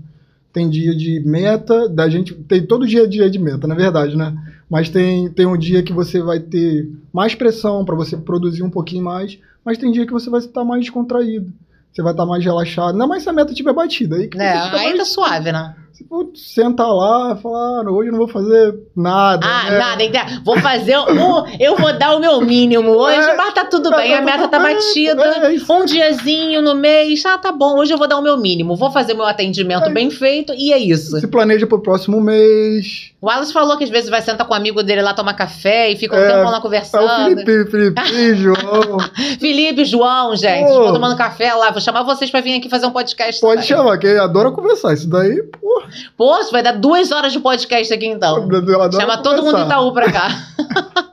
Speaker 2: Tem dia de meta, da gente. Tem todo dia dia de meta, na verdade, né? Mas tem, tem um dia que você vai ter mais pressão para você produzir um pouquinho mais, mas tem dia que você vai estar mais descontraído. Você vai estar mais relaxado. Ainda mais se a meta tiver batida. Aí que
Speaker 1: É, aí tá
Speaker 2: mais-
Speaker 1: suave, né?
Speaker 2: Tipo, senta lá e fala, ah, hoje eu não vou fazer nada.
Speaker 1: Ah,
Speaker 2: né?
Speaker 1: nada, então, vou fazer o. Eu vou dar o meu mínimo hoje,
Speaker 2: É,
Speaker 1: mas tá tudo
Speaker 2: tá
Speaker 1: bem, a
Speaker 2: tudo
Speaker 1: meta tá batida.
Speaker 2: é.
Speaker 1: Um diazinho no mês, ah, tá bom, hoje eu vou dar o meu mínimo, vou fazer meu atendimento
Speaker 2: É
Speaker 1: bem feito e é isso.
Speaker 2: Se planeja pro próximo mês.
Speaker 1: O Wallace falou que às vezes vai sentar com um amigo dele lá tomar café e fica um
Speaker 2: É,
Speaker 1: tempão lá
Speaker 2: É
Speaker 1: conversando.
Speaker 2: Felipe, Felipe, João.
Speaker 1: Felipe, João, gente, vou tomando café lá, vou chamar vocês pra vir aqui fazer um podcast.
Speaker 2: Pode chamar, que adora conversar. Isso daí, pô.
Speaker 1: Pô, vai dar duas horas de podcast aqui então. Chama todo mundo de Itaú pra cá.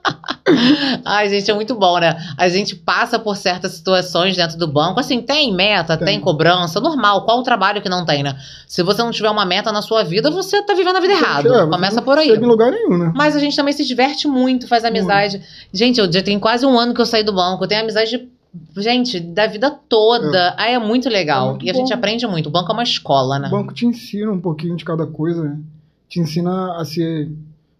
Speaker 1: Ai, gente, é muito bom, né? A gente passa por certas situações dentro do banco. Assim, tem meta, tem,
Speaker 2: Tem.
Speaker 1: cobrança, normal. Qual o trabalho que não tem, né? Se você não tiver uma meta na sua vida, você tá vivendo a vida errado.
Speaker 2: É,
Speaker 1: Começa
Speaker 2: não
Speaker 1: por aí.
Speaker 2: Chega em lugar nenhum, né?
Speaker 1: Mas a gente também se diverte muito, faz amizade. Gente, eu já tenho quase um ano que eu saí do banco. Eu tenho amizade, gente, da vida toda. Aí é muito legal.
Speaker 2: É muito
Speaker 1: e a gente aprende muito. O banco é uma escola, né?
Speaker 2: O banco te ensina um pouquinho de cada coisa, né? Te ensina a ser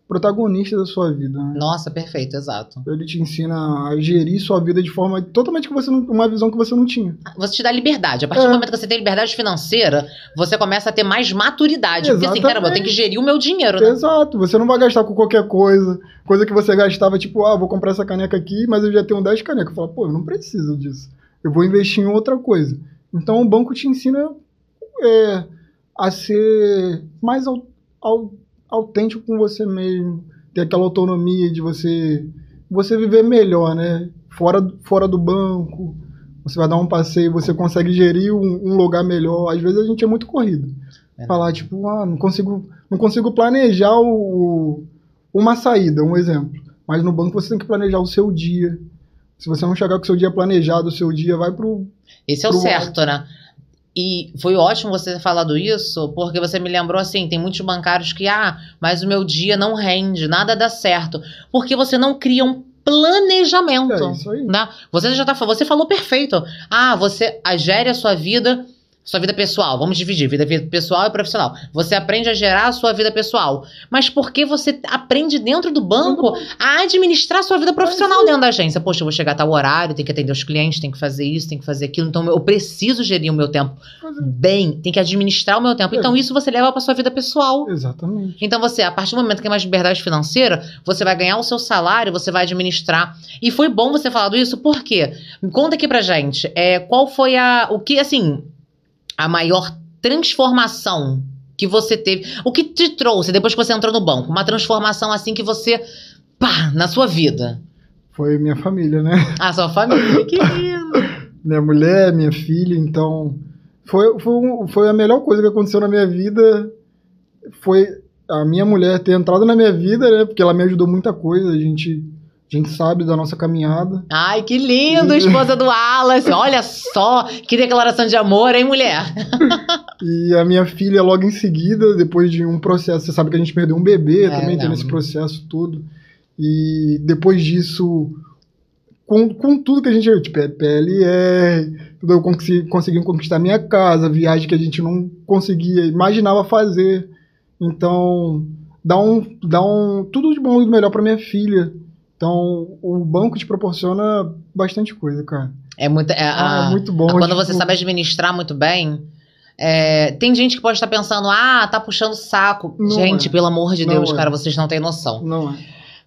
Speaker 2: protagonista da sua vida, né?
Speaker 1: Nossa, perfeito, exato.
Speaker 2: Ele te ensina a gerir sua vida de forma totalmente que você não, uma visão que você não tinha.
Speaker 1: Você te dá liberdade. A partir
Speaker 2: É.
Speaker 1: do momento que você tem liberdade financeira, você começa a ter mais maturidade. Porque assim,
Speaker 2: Exatamente.
Speaker 1: caramba, eu tenho que gerir o meu dinheiro, né?
Speaker 2: Exato, você não vai gastar com qualquer coisa. Coisa que você gastava, tipo, ah, vou comprar essa caneca aqui, mas eu já tenho 10 canecas. Fala, pô, eu não preciso disso. Eu vou investir em outra coisa. Então o banco te ensina é, a ser mais au- au- autêntico com você mesmo, ter aquela autonomia de você você viver melhor, né? Fora, fora do banco, você vai dar um passeio, você consegue gerir um, um lugar melhor. Às vezes a gente é muito corrido.
Speaker 1: É.
Speaker 2: Falar, tipo, ah, não consigo, não consigo planejar o, uma saída, um exemplo. Mas no banco você tem que planejar o seu dia. Se você não chegar com o seu dia planejado, o seu dia vai pro.
Speaker 1: Esse é o
Speaker 2: Pro-
Speaker 1: certo, né? E foi ótimo você ter falado isso, porque você me lembrou assim, tem muitos bancários que, ah, mas o meu dia não rende, nada dá certo. Porque você não cria um planejamento.
Speaker 2: É isso aí.
Speaker 1: né? Você já tá, você falou perfeito. Ah, você ah, gere a sua vida, sua vida pessoal. Vamos dividir, vida pessoal e profissional. Você aprende a gerar a sua vida pessoal, mas porque você aprende dentro do banco a administrar a sua vida profissional dentro da agência. Poxa, eu vou chegar a tal horário, tem que atender os clientes, tem que fazer isso, tem que fazer aquilo. Então eu preciso gerir o meu tempo
Speaker 2: Fazer.
Speaker 1: bem, tem que administrar o meu tempo.
Speaker 2: É.
Speaker 1: Então isso você leva para sua vida pessoal.
Speaker 2: Exatamente.
Speaker 1: Então você, a partir do momento que tem mais liberdade financeira, você vai ganhar o seu salário, você vai administrar. E foi bom você falar isso, por quê? Conta aqui pra gente, é, qual foi a, o que, assim, a maior transformação que você teve, o que te trouxe depois que você entrou no banco? Uma transformação assim que você, pá, na sua vida.
Speaker 2: Foi minha família, né?
Speaker 1: A sua família, que lindo.
Speaker 2: Minha mulher, minha filha, então. Foi, foi, foi a melhor coisa que aconteceu na minha vida. Foi a minha mulher ter entrado na minha vida, né? Porque ela me ajudou muita coisa. A gente, a gente sabe da nossa caminhada.
Speaker 1: Ai, que lindo, esposa do Wallace. Olha só, que declaração de amor, hein, mulher?
Speaker 2: E a minha filha, logo em seguida, depois de um processo, você sabe que a gente perdeu um bebê
Speaker 1: É,
Speaker 2: também,
Speaker 1: não.
Speaker 2: esse processo todo. E depois disso, com, com tudo que a gente. Tipo, é PLR, tudo, eu consegui, consegui conquistar minha casa, viagem que a gente não conseguia, imaginava fazer. Então, dá um. Dá um tudo de bom e do melhor para minha filha. Então, o banco te proporciona bastante coisa, cara.
Speaker 1: É muito, é,
Speaker 2: Ah,
Speaker 1: a-
Speaker 2: é muito bom.
Speaker 1: Quando
Speaker 2: tipo,
Speaker 1: você sabe administrar muito bem. é, tem gente que pode estar pensando, ah, tá puxando saco.
Speaker 2: Não
Speaker 1: gente,
Speaker 2: é.
Speaker 1: pelo amor de
Speaker 2: Não
Speaker 1: Deus,
Speaker 2: é.
Speaker 1: cara, vocês não têm noção.
Speaker 2: Não é.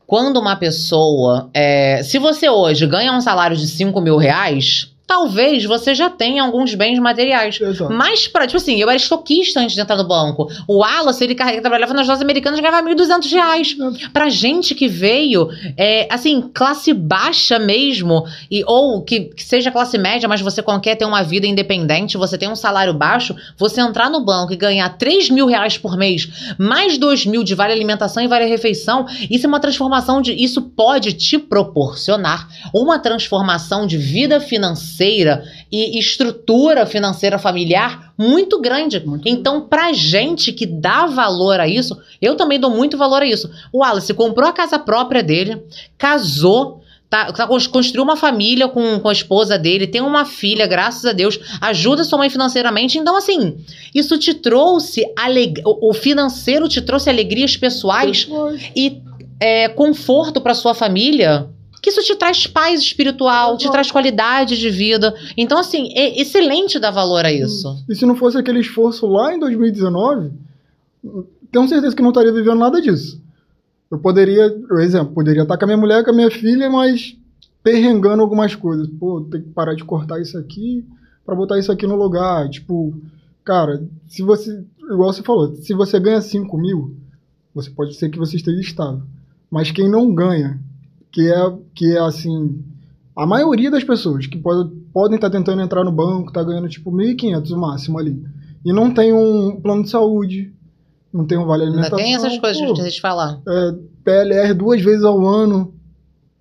Speaker 1: Quando uma pessoa. é, se você hoje ganha um salário de 5 mil reais, talvez você já tenha alguns bens materiais.
Speaker 2: Exato.
Speaker 1: Mas, pra, tipo assim, eu era estoquista antes de entrar no banco. O Wallace, ele carrega, trabalhava nas lojas americanas e ganhava 1.200 reais. Pra gente que veio, é, assim, classe baixa mesmo, e, ou que, que seja classe média, mas você quer ter uma vida independente, você tem um salário baixo, você entrar no banco e ganhar 3 mil reais por mês, mais 2 mil de vale alimentação e vale refeição, isso é uma transformação de. Isso pode te proporcionar uma transformação de vida financeira e estrutura financeira familiar muito grande.
Speaker 2: Muito
Speaker 1: então, pra gente que dá valor a isso, eu também dou muito valor a isso. O Wallace comprou a casa própria dele, casou. Tá, tá, cons- construiu uma família com, com a esposa dele, tem uma filha, graças a Deus, ajuda sua mãe financeiramente. Então, assim, isso te trouxe aleg... o o financeiro te trouxe alegrias pessoais e é, conforto para sua família, que isso te traz paz espiritual, te traz qualidade de vida. Então, assim, é excelente dar valor a isso.
Speaker 2: E se não fosse aquele esforço lá em 2019, tenho certeza que não estaria vivendo nada disso. Eu poderia, por exemplo, poderia estar com a minha mulher, com a minha filha, mas perrengando algumas coisas. Pô, tem que parar de cortar isso aqui para botar isso aqui no lugar. Tipo, cara, se você, igual você falou, se você ganha 5 mil, você pode ser que você esteja estável. Mas quem não ganha, que é, que é assim, a maioria das pessoas que pode, podem estar tentando entrar no banco, tá ganhando tipo 1.500 o máximo ali, e não tem um plano de saúde, não tem um vale alimentação.
Speaker 1: Ainda tem essas coisas
Speaker 2: pô,
Speaker 1: que a gente falar.
Speaker 2: É, PLR duas vezes ao ano.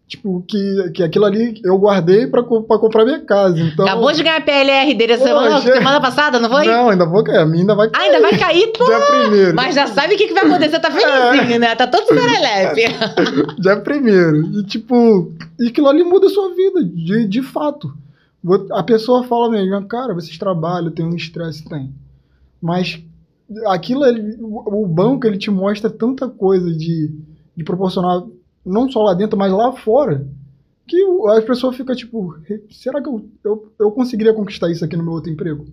Speaker 2: Tipo, que, que aquilo ali eu guardei pra, pra comprar minha casa. Então,
Speaker 1: Acabou de ganhar a PLR dele
Speaker 2: Pô,
Speaker 1: semana, semana passada, não foi?
Speaker 2: Não, ainda vou cair. A minha ainda vai
Speaker 1: Ah, ainda vai cair, pô!
Speaker 2: Dia primeiro.
Speaker 1: Mas já sabe o que, que vai acontecer, tá felizinho, né? Tá todo serelepe.
Speaker 2: Dia primeiro. E tipo, e aquilo ali muda a sua vida, de, de fato. A pessoa fala mesmo, cara, vocês trabalham, tem um estresse, tem. Mas aquilo o banco, ele te mostra tanta coisa de, de proporcionar, não só lá dentro, mas lá fora, que as pessoas ficam tipo, será que eu, eu, eu conseguiria conquistar isso aqui no meu outro emprego?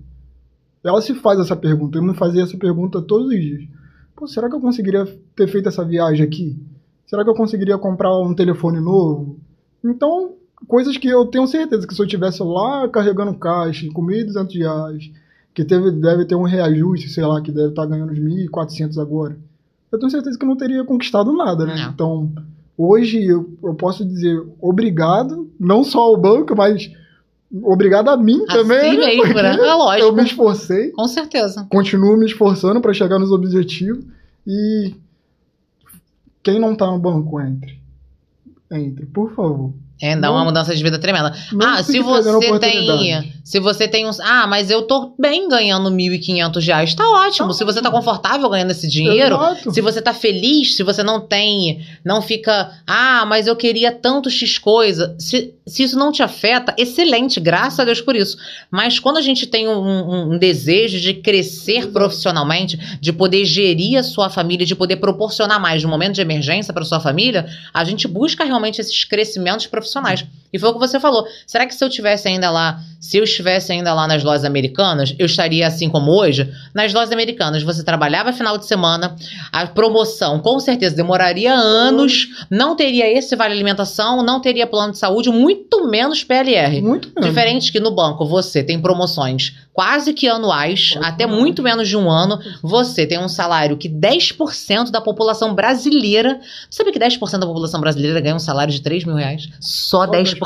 Speaker 2: Ela se faz essa pergunta, eu me fazia essa pergunta todos os dias. Pô, será que eu conseguiria ter feito essa viagem aqui? Será que eu conseguiria comprar um telefone novo? Então, coisas que eu tenho certeza que se eu tivesse lá carregando caixa com 1.200 reais, que teve, deve ter um reajuste, sei lá, que deve estar ganhando uns 1.400 agora, eu tenho certeza que eu não teria conquistado nada, né?
Speaker 1: Não.
Speaker 2: Então, hoje eu, eu posso dizer obrigado, não só ao banco, mas obrigado a mim também.
Speaker 1: Assim
Speaker 2: né?
Speaker 1: mesmo, né? É lógico.
Speaker 2: Eu me esforcei
Speaker 1: Com certeza.
Speaker 2: continuo me esforçando para chegar nos objetivos e quem não tá no banco entre entre por favor
Speaker 1: É, dá
Speaker 2: Não-
Speaker 1: uma mudança de vida tremenda. ah, se você tem. Se você tem uns. Ah, mas eu tô bem ganhando 1.500 reais. Tá ótimo.
Speaker 2: Tá
Speaker 1: se você tá confortável ganhando esse dinheiro.
Speaker 2: Exato.
Speaker 1: Se você tá feliz, se você não tem, não fica, ah, mas eu queria tanto X coisa. Se, se isso não te afeta, excelente, graças a Deus por isso. Mas quando a gente tem um, um- desejo de crescer
Speaker 2: Exato.
Speaker 1: profissionalmente, de poder gerir a sua família, de poder proporcionar mais de um momento de emergência para sua família, a gente busca realmente esses crescimentos profissionais profissionais. Uhum. E foi o que você falou. Será que se eu tivesse ainda lá, se eu estivesse ainda lá nas lojas americanas, eu estaria assim como hoje? Nas lojas americanas, você trabalhava final de semana, a promoção com certeza demoraria anos, não teria esse vale alimentação, não teria plano de saúde, muito menos PLR.
Speaker 2: muito mesmo.
Speaker 1: Diferente que no banco você tem promoções quase que anuais,
Speaker 2: Quase
Speaker 1: até muito menos de um ano. Você tem um salário que 10% da população brasileira. Você sabe que 10% da população brasileira ganha um salário de 3 mil reais? Só
Speaker 2: Só
Speaker 1: 10%.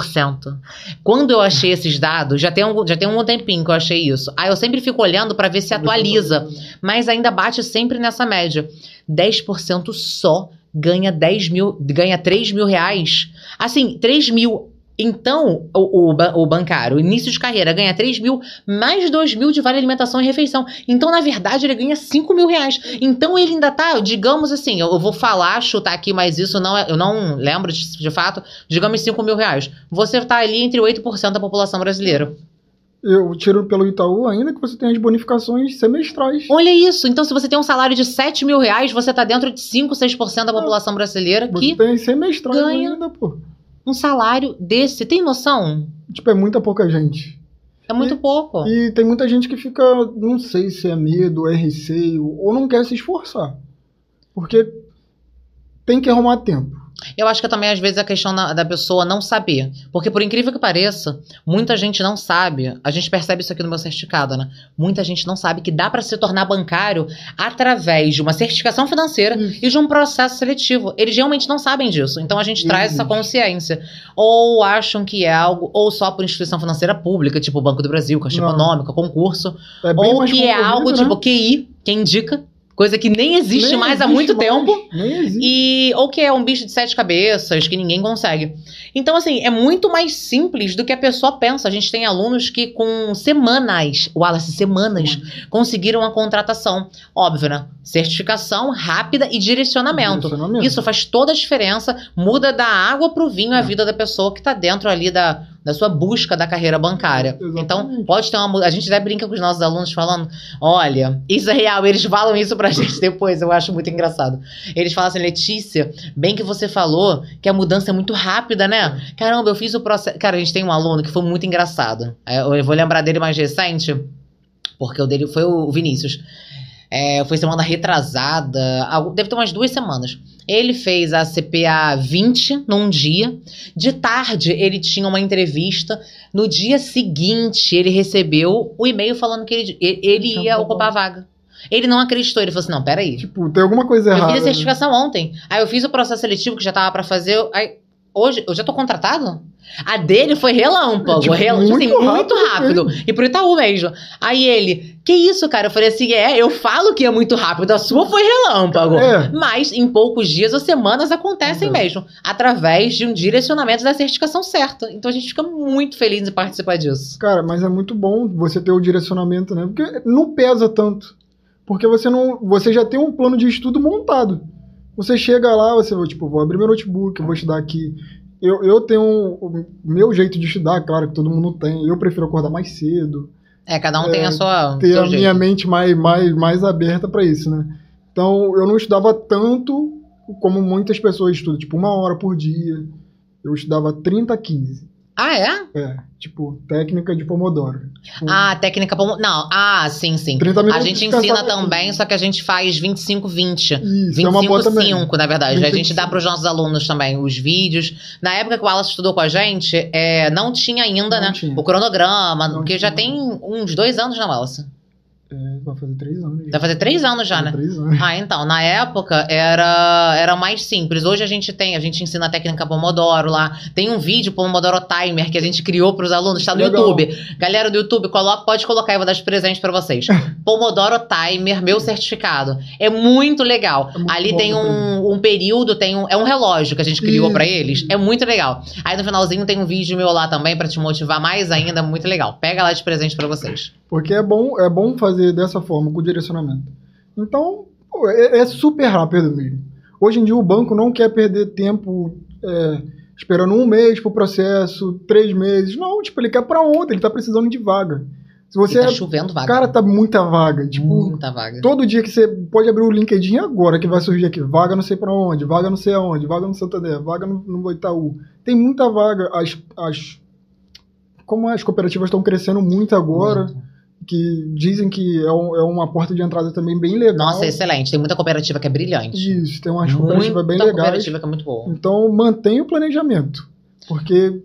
Speaker 1: Quando eu achei esses dados, já tem, um, já tem um tempinho que eu achei isso. Aí eu sempre fico olhando para ver se atualiza mas ainda bate sempre nessa média. 10% só ganha 10 mil, ganha 3 mil reais. Assim, 3 mil. Então, o, o, o bancário, início de carreira, ganha 3 mil, mais 2 mil de vale alimentação e refeição. Então, na verdade, ele ganha 5 mil reais. Então, ele ainda tá, digamos assim, eu, vou falar, chutar aqui, mas isso não é, eu não lembro de, de fato, digamos 5 mil reais. Você tá ali entre 8% da população brasileira.
Speaker 2: eu tiro pelo Itaú ainda que você tem as bonificações semestrais
Speaker 1: Olha isso. Então, se você tem um salário de 7 mil reais, você tá dentro de 5, 6% da população brasileira
Speaker 2: você
Speaker 1: que
Speaker 2: tem semestrais
Speaker 1: ganha-
Speaker 2: ainda pô
Speaker 1: um salário desse. Tem noção?
Speaker 2: tipo é muita pouca gente
Speaker 1: É muito pouco.
Speaker 2: E tem muita gente que fica, não sei se é medo, é receio, ou não quer se esforçar. Porque tem que arrumar tempo.
Speaker 1: Eu acho que também, às vezes, a questão da, da pessoa não saber. Porque, por incrível que pareça, muita gente não sabe. A gente percebe isso aqui no meu certificado, né? Muita gente não sabe que dá para se tornar bancário através de uma certificação financeira
Speaker 2: Isso.
Speaker 1: e de um processo seletivo. Eles realmente não sabem disso. Então a gente
Speaker 2: Isso.
Speaker 1: traz essa consciência. Ou acham que é algo, ou só por instituição financeira pública, tipo o Banco do Brasil, Caixa. Econômica, concurso.
Speaker 2: É
Speaker 1: ou que é algo
Speaker 2: né?
Speaker 1: tipo QI, quem indica, coisa que nem existe
Speaker 2: Nem
Speaker 1: mais há
Speaker 2: existe
Speaker 1: muito
Speaker 2: mais,
Speaker 1: tempo.
Speaker 2: Nem existe.
Speaker 1: E, ou que é um bicho de sete cabeças, que ninguém consegue. Então, assim, é muito mais simples do que a pessoa pensa. A gente tem alunos que, com semanas, Wallace, semanas, conseguiram a contratação. Óbvio, né? Certificação rápida e direcionamento.
Speaker 2: Direcionamento.
Speaker 1: Isso faz toda a diferença, muda da água pro vinho a vida da pessoa que tá dentro ali da, da sua busca da carreira bancária.
Speaker 2: Exatamente.
Speaker 1: Então, pode ter uma. A gente até brinca com os nossos alunos falando: olha, isso é real. Eles falam isso pra gente depois, eu acho muito engraçado. Eles falam assim, Letícia, bem que você falou que a mudança é muito rápida, né? Caramba, eu fiz o processo. Cara, a gente tem um aluno que foi muito engraçado. É, Eu vou lembrar dele mais recente, porque o dele foi o Vinícius. É, foi semana retrasada, deve ter umas duas semanas. Ele fez a CPA 20 num dia. De tarde, ele tinha uma entrevista. No dia seguinte, ele recebeu o e-mail falando que ele, ele- ia ocupar a vaga. Ele não acreditou, ele falou assim: não, peraí.
Speaker 2: Tipo, tem alguma coisa
Speaker 1: Eu
Speaker 2: errada.
Speaker 1: fiz a
Speaker 2: né?
Speaker 1: certificação ontem. Aí eu fiz o processo seletivo que já tava pra fazer. Aí, hoje, eu já tô contratado? A dele foi relâmpago.
Speaker 2: Tipo,
Speaker 1: rel-
Speaker 2: muito
Speaker 1: assim, muito
Speaker 2: rápido
Speaker 1: rápido. E pro Itaú mesmo. Aí ele, que isso, cara? Eu falei assim: é, eu falo que é muito rápido. A sua foi relâmpago.
Speaker 2: É.
Speaker 1: Mas em poucos dias ou semanas acontecem
Speaker 2: Uhum.
Speaker 1: mesmo. Através de um direcionamento da certificação certa. Então a gente fica muito feliz em participar disso.
Speaker 2: Cara, mas é muito bom você ter o direcionamento, né? Porque não pesa tanto. Porque você não, você já tem um plano de estudo montado. Você chega lá, você vai, tipo, vou abrir meu notebook, eu vou estudar aqui. Eu, eu tenho o meu jeito de estudar, claro que todo mundo tem. Eu prefiro acordar mais cedo,
Speaker 1: É, cada um
Speaker 2: É,
Speaker 1: tem a sua.
Speaker 2: ter a
Speaker 1: jeito.
Speaker 2: minha mente mais, mais, mais aberta para isso, né? Então, eu não estudava tanto como muitas pessoas estudam, tipo, uma hora por dia. Eu estudava 30 a 15.
Speaker 1: Ah, é?
Speaker 2: É, tipo, técnica de Pomodoro. Tipo,
Speaker 1: Ah, técnica. pomo- Não, ah, sim, sim.
Speaker 2: 30
Speaker 1: A
Speaker 2: minutos
Speaker 1: gente
Speaker 2: descansar
Speaker 1: ensina também, só que a gente faz 25-20.
Speaker 2: Isso, é uma boa também.
Speaker 1: 25-5, na verdade. A
Speaker 2: 25.
Speaker 1: gente dá para os nossos alunos também os vídeos. Na época que o Wallace estudou com a gente, é, não tinha ainda,
Speaker 2: Não
Speaker 1: né?
Speaker 2: tinha.
Speaker 1: O cronograma,
Speaker 2: Não
Speaker 1: porque já
Speaker 2: tinha.
Speaker 1: tem uns dois anos, né, Wallace?
Speaker 2: É, vai fazer três anos.
Speaker 1: Vai fazer três anos já, né?
Speaker 2: Três anos.
Speaker 1: Ah, então, na época era, era mais simples. Hoje a gente tem, a gente ensina a técnica Pomodoro lá. Tem um vídeo Pomodoro Timer que a gente criou para os alunos, tá no
Speaker 2: Legal.
Speaker 1: YouTube. Galera do YouTube, coloca, pode colocar, eu vou dar de presente para vocês. Pomodoro Timer, meu certificado. É muito legal.
Speaker 2: É muito
Speaker 1: Ali
Speaker 2: bom
Speaker 1: tem
Speaker 2: também.
Speaker 1: um, um período, tem um, é um relógio que a gente criou para eles. É muito legal. Aí no finalzinho tem um vídeo meu lá também para te motivar mais ainda, muito legal. Pega lá de presente para vocês.
Speaker 2: Porque é bom, é bom fazer dessa forma, com direcionamento. Então, pô, é, é super rápido mesmo. Hoje em dia o banco não quer perder tempo é, esperando um mês pro processo, três meses. Não, tipo, ele quer pra ontem, ele tá precisando de vaga. Se você
Speaker 1: E tá
Speaker 2: é.
Speaker 1: chovendo vaga.
Speaker 2: Cara, tá muita vaga. Tipo,
Speaker 1: muita vaga.
Speaker 2: todo dia que você pode abrir o LinkedIn agora, que vai surgir aqui. Vaga não sei pra onde, vaga não sei aonde, vaga no Santander, vaga no, no Itaú. Tem muita vaga. As, as, como as cooperativas estão crescendo muito agora,
Speaker 1: Muito.
Speaker 2: Que dizem que é, um- é uma porta de entrada também bem legal.
Speaker 1: Nossa, excelente. Tem muita cooperativa que é brilhante.
Speaker 2: Isso, tem umas cooperativas bem legais.
Speaker 1: cooperativa que é muito boa.
Speaker 2: Então, mantenha o planejamento. Porque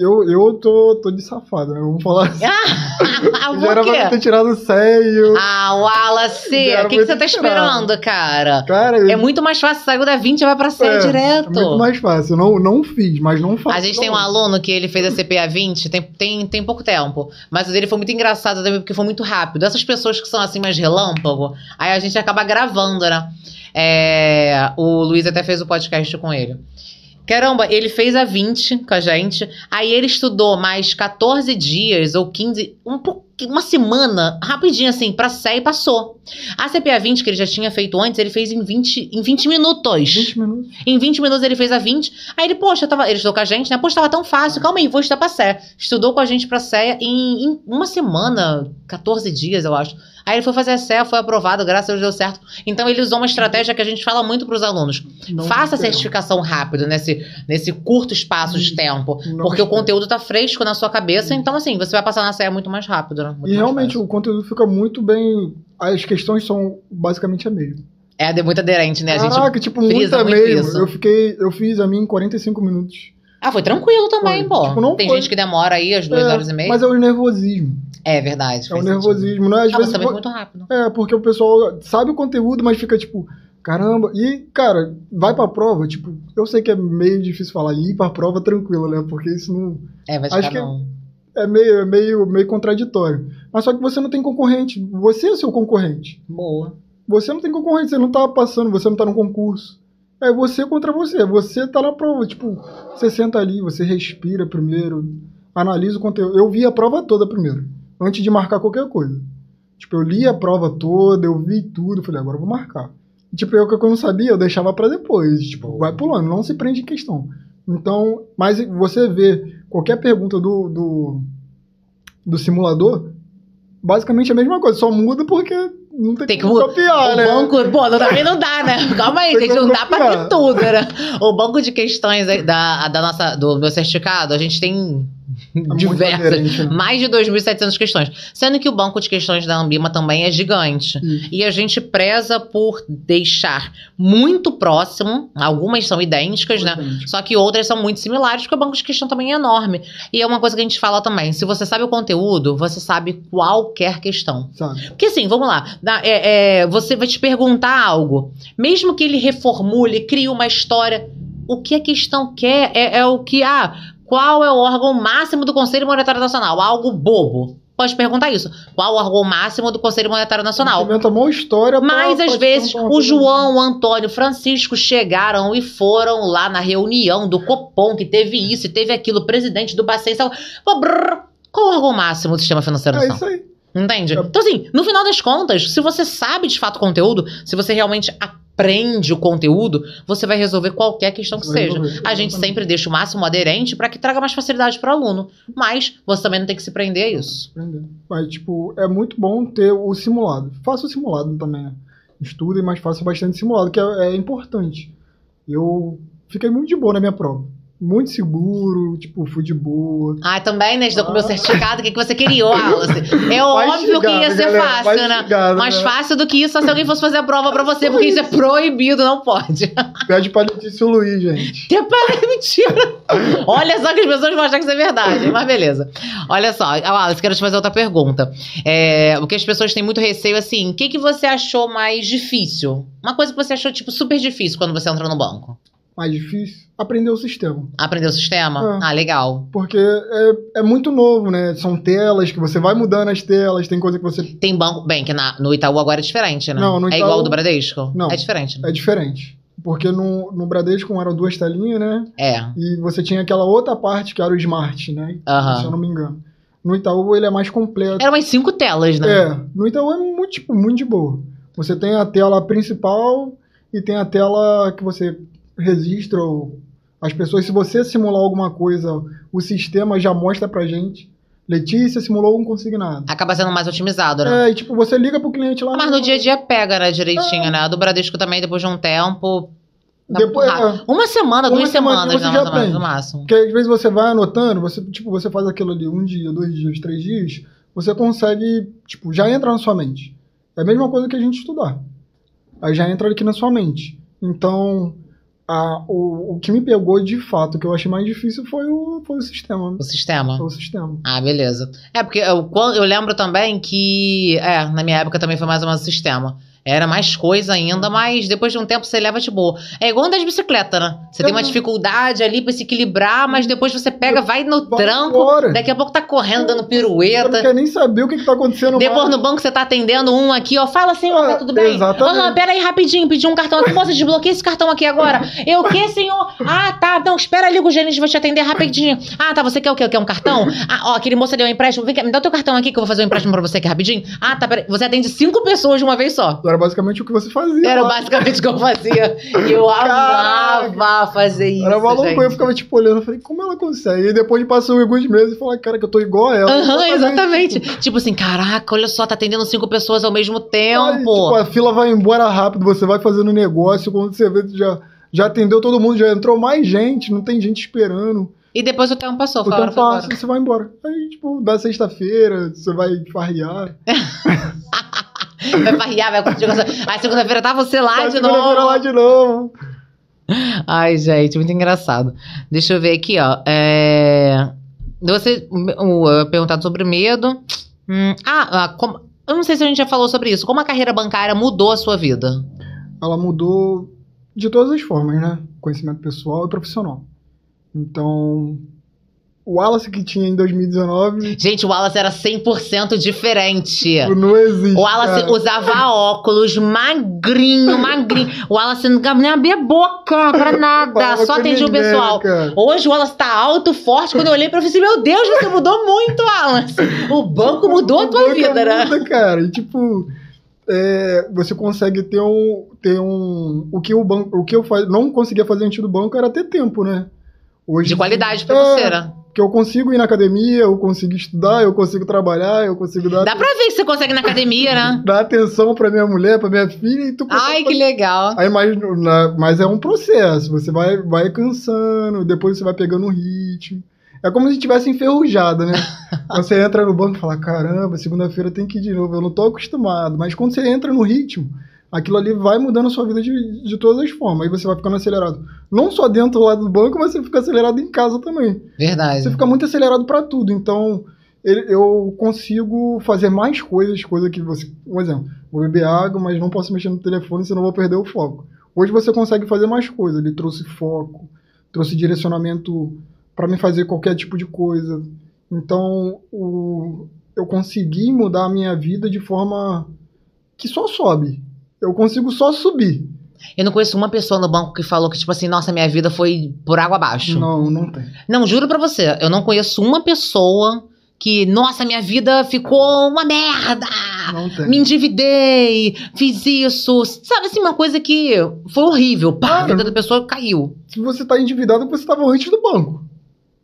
Speaker 2: eu, eu tô, tô de safado, né? Vamos falar assim.
Speaker 1: Ah,
Speaker 2: Já era pra ter tirado sério.
Speaker 1: Ah, Wallace, o que, que você tá
Speaker 2: tirado.
Speaker 1: esperando, cara?
Speaker 2: Cara,
Speaker 1: É muito mais fácil, saiu da 20 e vai pra 100
Speaker 2: É,
Speaker 1: direto.
Speaker 2: é muito mais fácil. Eu não, não fiz, mas não faço.
Speaker 1: A gente tem um aluno que ele fez a CPA 20 tem, tem, tem pouco tempo. Mas o dele foi muito engraçado também, porque foi muito rápido. Essas pessoas que são assim mais relâmpago, aí a gente acaba gravando, né? É, o Luiz até fez o podcast com ele. Caramba, ele fez a 20 com a gente. Aí ele estudou mais 14 dias ou 15, um pouquinho, uma semana, rapidinho assim, pra sé e passou. A CPA 20 que ele já tinha feito antes, ele fez em 20, em 20 minutos.
Speaker 2: 20 minutos.
Speaker 1: Em 20 minutos ele fez a 20. Aí ele, poxa, tava, ele estudou com a gente, né? Poxa, tava tão fácil. Calma aí, vou estudar pra CEA. Estudou com a gente pra CEA em, em uma semana, 14 dias, eu acho. Aí ele foi fazer a CEA, foi aprovado, graças a Deus deu certo. Então ele usou uma estratégia que a gente fala muito pros alunos.
Speaker 2: Não
Speaker 1: Faça a certificação rápido, nesse, nesse curto espaço de
Speaker 2: Isso.
Speaker 1: tempo.
Speaker 2: Não
Speaker 1: Porque o conteúdo tá fresco na sua cabeça, então assim, você vai passar na CEA muito mais rápido, né? Muito
Speaker 2: E realmente
Speaker 1: fácil.
Speaker 2: o conteúdo fica muito bem. As questões são basicamente a mesma.
Speaker 1: É, é muito aderente, né? A gente...
Speaker 2: Caraca, tipo, muita
Speaker 1: muito
Speaker 2: mesmo.
Speaker 1: isso.
Speaker 2: Eu fiquei. Eu fiz a minha em 45 minutos.
Speaker 1: Ah, foi tranquilo também,
Speaker 2: Foi.
Speaker 1: pô.
Speaker 2: Tipo, não
Speaker 1: Tem
Speaker 2: foi-
Speaker 1: gente que demora aí as duas
Speaker 2: É,
Speaker 1: horas e meia.
Speaker 2: Mas é o nervosismo.
Speaker 1: É verdade.
Speaker 2: É o nervosismo, né? Às
Speaker 1: Ah,
Speaker 2: vezes.
Speaker 1: também
Speaker 2: vo-
Speaker 1: muito rápido.
Speaker 2: É, porque o pessoal sabe o conteúdo, mas fica tipo, caramba. E, cara, vai pra prova, tipo, eu sei que é meio difícil falar, ir pra prova tranquilo, né? Porque isso não.
Speaker 1: É, vai de
Speaker 2: Acho
Speaker 1: cada
Speaker 2: que-. É meio, é meio, meio contraditório. Mas só que você não tem concorrente. Você é seu concorrente.
Speaker 1: Boa.
Speaker 2: Você não tem concorrente, você não tá passando, você não tá no concurso. É você contra você. Você tá na prova. Tipo, você senta ali, você respira primeiro, analisa o conteúdo. Eu vi a prova toda primeiro, antes de marcar qualquer coisa. Tipo, eu li a prova toda, eu vi tudo, falei, agora eu vou marcar. E, tipo, eu que eu não sabia, eu deixava pra depois. Tipo, vai pulando, não se prende em questão. Então, mas você vê qualquer pergunta do, do, do simulador, basicamente é a mesma coisa, só muda porque não tem,
Speaker 1: Tem que
Speaker 2: como copiar,
Speaker 1: o
Speaker 2: né?
Speaker 1: banco, pô, também não dá, né? Calma aí,
Speaker 2: Tem
Speaker 1: gente, não dá pra ter tudo, né? O banco de questões da, da nossa, do meu certificado, a gente tem diversas.
Speaker 2: né?
Speaker 1: Mais de 2.700 questões. Sendo que o banco de questões da Ambima também é gigante.
Speaker 2: Isso.
Speaker 1: E a gente preza por deixar muito próximo, algumas são idênticas, né?
Speaker 2: Importante.
Speaker 1: Só que outras são muito similares, porque o banco de questão também é enorme. E é uma coisa que a gente fala também: se você sabe o conteúdo, você sabe qualquer questão.
Speaker 2: Sabe?
Speaker 1: Porque assim, vamos lá, é- é, você vai te perguntar algo, mesmo que ele reformule, crie uma história, o que a questão quer é, é o que, ah, qual é o órgão máximo do Conselho Monetário Nacional? Algo bobo. Pode perguntar isso. Qual o órgão máximo do Conselho Monetário Nacional?
Speaker 2: Inventa uma história
Speaker 1: Mas
Speaker 2: pra
Speaker 1: às vezes o. João, o Antônio, o Francisco chegaram e foram lá na reunião do Copom, que teve isso e teve aquilo, o presidente do Bacen. brrr, Qual o órgão máximo do sistema financeiro
Speaker 2: É
Speaker 1: nacional?
Speaker 2: isso aí.
Speaker 1: Entende?
Speaker 2: É.
Speaker 1: Então, assim, no final das contas, se você sabe de fato o conteúdo, se você realmente aprende o conteúdo, você vai resolver qualquer questão que
Speaker 2: vai
Speaker 1: seja.
Speaker 2: resolver,
Speaker 1: A gente sempre deixa o máximo aderente para que traga mais facilidade para o aluno. Mas você também não tem que se prender a isso.
Speaker 2: Mas, tipo, é muito bom ter o simulado. Faça o simulado também, né? Estudem, mas faça bastante simulado, que é, é importante. Eu fiquei muito de boa na minha prova. Muito seguro, tipo, fui de boa.
Speaker 1: Ah, também, né? Estou com o meu
Speaker 2: Ah.
Speaker 1: certificado. O que, que você queria, Wallace? É óbvio que ia ser
Speaker 2: galera,
Speaker 1: fácil, né? Mais
Speaker 2: né?
Speaker 1: fácil do que isso, só se alguém fosse fazer a prova pra você, porque isso é proibido, não pode.
Speaker 2: Pede pra Letícia o Luiz, gente.
Speaker 1: Que para mentira. Olha só que as pessoas vão achar que isso é verdade, mas beleza. Olha só, Wallace, quero te fazer outra pergunta. É, o que as pessoas têm muito receio, assim, o que, que você achou mais difícil? Uma coisa que você achou, tipo, super difícil quando você entrou no banco?
Speaker 2: Mais difícil, aprender o sistema.
Speaker 1: Aprender o sistema?
Speaker 2: É.
Speaker 1: Ah, legal.
Speaker 2: Porque é, é muito novo, né? São telas que você vai mudando as telas, tem coisa que você.
Speaker 1: Tem banco, bem, que na- no Itaú agora é diferente, né?
Speaker 2: Não,
Speaker 1: É
Speaker 2: Itaú-
Speaker 1: igual ao do Bradesco?
Speaker 2: Não.
Speaker 1: É diferente, né?
Speaker 2: É diferente. Porque no, no Bradesco eram duas telinhas, né?
Speaker 1: É.
Speaker 2: E você tinha aquela outra parte que era o Smart, né?
Speaker 1: Aham.
Speaker 2: Se eu não me engano. No Itaú ele é mais completo.
Speaker 1: Eram umas cinco telas, né?
Speaker 2: É, no Itaú é muito, tipo, muito de boa. Você tem a tela principal e tem a tela que você registra as pessoas. Se você simular alguma coisa, o sistema já mostra pra gente. Letícia simulou um consignado.
Speaker 1: Acaba sendo mais otimizado, né?
Speaker 2: É, e tipo, você liga pro cliente lá.
Speaker 1: Mas no dia a dia pega, né, direitinho, né? A do Bradesco também, depois de um tempo. tá
Speaker 2: Depois,
Speaker 1: rápido. Uma semana,
Speaker 2: Uma
Speaker 1: duas
Speaker 2: semana
Speaker 1: semanas,
Speaker 2: você
Speaker 1: né,
Speaker 2: já
Speaker 1: mais no máximo.
Speaker 2: Porque às vezes você vai anotando, você, tipo, você faz aquilo ali um dia, dois dias, três dias, você consegue, tipo, já entra na sua mente. É a mesma coisa que a gente estudar. Aí já entra aqui na sua mente. Então, a, o, o que me pegou de fato, o que eu achei mais difícil foi o, foi o sistema.
Speaker 1: O sistema.
Speaker 2: Foi o sistema.
Speaker 1: Ah, beleza. É, porque eu, eu lembro também que, é, na minha época também foi mais ou menos o sistema. Era mais coisa ainda, mas depois de um tempo você leva de boa. É igual andar de bicicleta, né? Você tem uma
Speaker 2: Uhum.
Speaker 1: dificuldade ali pra se equilibrar, mas depois você pega, vai no
Speaker 2: Vai
Speaker 1: tranco, daqui a pouco tá correndo, dando
Speaker 2: Você não
Speaker 1: pirueta.
Speaker 2: quer nem saber o que, que tá acontecendo
Speaker 1: Depois
Speaker 2: mais.
Speaker 1: no banco você tá atendendo um aqui, ó. Fala assim, ó, tá
Speaker 2: Ah,
Speaker 1: tudo bem?
Speaker 2: exatamente.
Speaker 1: Aham, pera aí rapidinho, pedi um cartão aqui. Moça, desbloqueia esse cartão aqui agora. Eu o quê, senhor? Ah, tá. Não, espera ali que o gerente vai te atender rapidinho. Ah, tá. Você quer o quê? Quer um cartão? Ah, ó, aquele moço deu um empréstimo. Vem cá, me dá o teu cartão aqui que eu vou fazer um empréstimo pra você aqui rapidinho. Ah, tá. Peraí. Você atende cinco pessoas de uma vez só.
Speaker 2: Era basicamente o que você fazia.
Speaker 1: Era
Speaker 2: lá.
Speaker 1: basicamente o que eu fazia. E eu amava fazer isso.
Speaker 2: Era maluco,
Speaker 1: gente.
Speaker 2: eu ficava tipo olhando, eu falei, como ela consegue? E depois passou alguns meses e falei, cara, que eu tô igual a ela.
Speaker 1: Aham, exatamente.
Speaker 2: Tipo,
Speaker 1: Tipo assim, caraca, olha só, tá atendendo cinco pessoas ao mesmo
Speaker 2: aí,
Speaker 1: tempo.
Speaker 2: tipo, a fila vai embora rápido, você vai fazendo negócio, quando você vê, já, já atendeu todo mundo, já entrou mais gente, não tem gente esperando.
Speaker 1: E depois o tempo passou,
Speaker 2: O tempo passa e você vai embora. Aí, tipo, da sexta-feira, você vai farrear.
Speaker 1: Vai farrear, vai curtir. Aí segunda-feira tá você lá
Speaker 2: Aí
Speaker 1: de
Speaker 2: segunda-feira
Speaker 1: novo.
Speaker 2: lá de novo.
Speaker 1: Ai, gente, muito engraçado. Deixa eu ver aqui, ó. É... Você uh, perguntado sobre medo. Hum, ah, ah, como- eu não sei se a gente já falou sobre isso. Como a carreira bancária mudou a sua vida?
Speaker 2: Ela mudou de todas as formas, né? Conhecimento pessoal e profissional. Então, o Wallace que tinha em 2019
Speaker 1: Gente, o Wallace era 100% diferente.
Speaker 2: não existe.
Speaker 1: O Wallace
Speaker 2: cara.
Speaker 1: usava óculos, magrinho, magrinho. O Wallace não nem abria a boca pra nada, só atendia o pessoal.
Speaker 2: cara.
Speaker 1: Hoje o Wallace tá alto, forte. Quando eu olhei pra ele, eu falei assim, meu Deus, você mudou muito, Wallace. O banco mudou a tua vida, né?
Speaker 2: muda, cara. E tipo, é, você consegue ter um, ter um, o que o banco, o que eu faz, não conseguia fazer antes do banco era ter tempo, né? Hoje
Speaker 1: De qualidade pra
Speaker 2: É,
Speaker 1: você, né?
Speaker 2: Que eu consigo ir na academia, eu consigo estudar, eu consigo trabalhar, eu consigo dar,
Speaker 1: Dá pra ver que você consegue ir na academia, né?
Speaker 2: dar atenção pra minha mulher, pra minha filha e tu
Speaker 1: Ai, que legal.
Speaker 2: Aí, mas, na- mas é um processo, você vai, vai cansando, depois você vai pegando um ritmo. É como se tivesse enferrujado, né? você entra no banco e fala, caramba, segunda-feira tem que ir de novo. Eu não tô acostumado. Mas quando você entra no ritmo, aquilo ali vai mudando a sua vida de, de todas as formas. Aí você vai ficando acelerado. Não só dentro lá do banco, mas você fica acelerado em casa também.
Speaker 1: Verdade.
Speaker 2: Você fica muito acelerado para tudo. Então, eu consigo fazer mais coisas, coisa que você. Um exemplo, vou beber água, mas não posso mexer no telefone, senão vou perder o foco. Hoje você consegue fazer mais coisas. Ele trouxe foco, trouxe direcionamento para me fazer qualquer tipo de coisa. Então, o, eu consegui mudar a minha vida de forma que só sobe. Eu consigo só subir.
Speaker 1: Eu não conheço uma pessoa no banco que falou que, tipo assim, nossa, minha vida foi por água abaixo.
Speaker 2: Não, não tem.
Speaker 1: Não, juro pra você, eu não conheço uma pessoa que, nossa, minha vida ficou uma merda.
Speaker 2: Não tem.
Speaker 1: Me endividei, fiz isso. Sabe assim, uma coisa que foi horrível. Pá, a
Speaker 2: Cara,
Speaker 1: vida da pessoa caiu.
Speaker 2: Se você tá endividado, você estava antes do banco.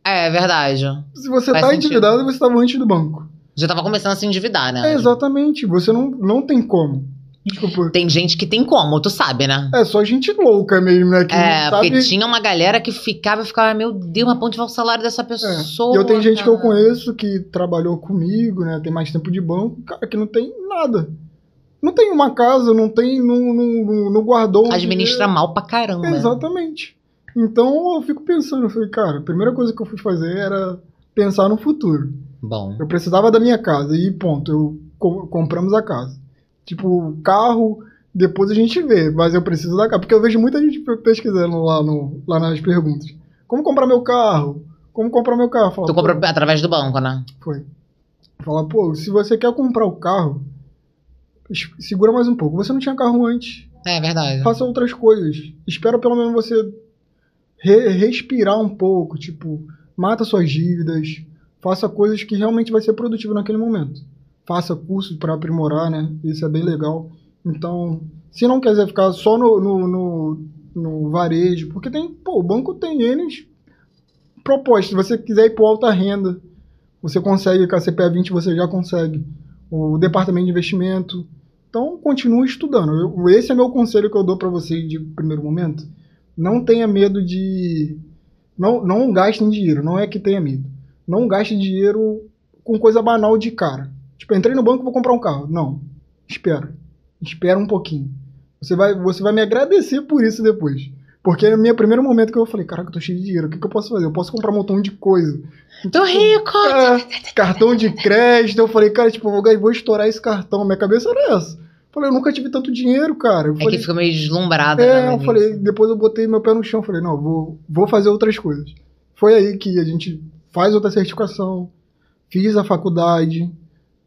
Speaker 1: É verdade.
Speaker 2: Se você
Speaker 1: Faz
Speaker 2: tá
Speaker 1: sentido.
Speaker 2: endividado, você estava antes do banco.
Speaker 1: Já tava começando a se endividar, né?
Speaker 2: É, exatamente. Você não, não tem como. Desculpa.
Speaker 1: Tem gente que tem como, tu sabe, né?
Speaker 2: É só gente louca mesmo, né? Que
Speaker 1: É,
Speaker 2: sabe...
Speaker 1: porque tinha uma galera que ficava e ficava, meu Deus, mas pra onde vai o salário dessa
Speaker 2: É.
Speaker 1: pessoa?
Speaker 2: E eu tenho gente que eu conheço que trabalhou comigo, né? Tem mais tempo de banco, cara, que não tem nada. Não tem uma casa, não tem. Não, não, não- guardou.
Speaker 1: Administra mal pra caramba.
Speaker 2: dinheiro. Exatamente. Então eu fico pensando, eu falei, cara, a primeira coisa que eu fui fazer era pensar no futuro.
Speaker 1: Bom.
Speaker 2: Eu precisava da minha casa e ponto, eu co- compramos a casa. Tipo, carro, depois a gente vê, mas eu preciso da casa. Porque eu vejo muita gente pe- pesquisando lá, no, lá nas perguntas. Como comprar meu carro? Como comprar meu carro? Fala,
Speaker 1: Tu compra através do banco, né?
Speaker 2: Foi. Fala, pô, se você quer comprar o carro, segura mais um pouco. Você não tinha carro antes.
Speaker 1: É verdade.
Speaker 2: Faça outras coisas. Espera pelo menos você re- respirar um pouco. Tipo, mata suas dívidas. Faça coisas que realmente vai ser produtivo naquele momento. Faça cursos para aprimorar, né? Isso é bem legal. Então, se não quiser ficar só no, no, no, no varejo, porque tem, pô, o banco tem N propostas. Se você quiser ir para alta renda, você consegue, com a CPA 20 você já consegue. O departamento de investimento. Então, continue estudando. Eu- esse é meu conselho que eu dou para vocês de primeiro momento. Não tenha medo de. Não, não gastem dinheiro, não é que tenha medo. Não gaste dinheiro com coisa banal de cara. Tipo, entrei no banco vou comprar um carro. Não. Espera. Espera um pouquinho. Você vai, você vai me agradecer por isso depois. Porque no meu primeiro momento que eu falei, caraca, eu tô cheio de dinheiro, o que, que eu posso fazer? Eu posso comprar um montão de coisa.
Speaker 1: Tô rico!
Speaker 2: É, cartão de crédito. Eu falei, cara, tipo, eu vou, vou estourar esse cartão. Minha cabeça era essa. Falei, eu nunca tive tanto dinheiro, cara. Eu
Speaker 1: É
Speaker 2: falei,
Speaker 1: que fica meio deslumbrada,
Speaker 2: é,
Speaker 1: né?
Speaker 2: eu falei, depois eu botei meu pé no chão, falei, não, vou, vou fazer outras coisas. Foi aí que a gente faz outra certificação, fiz a faculdade,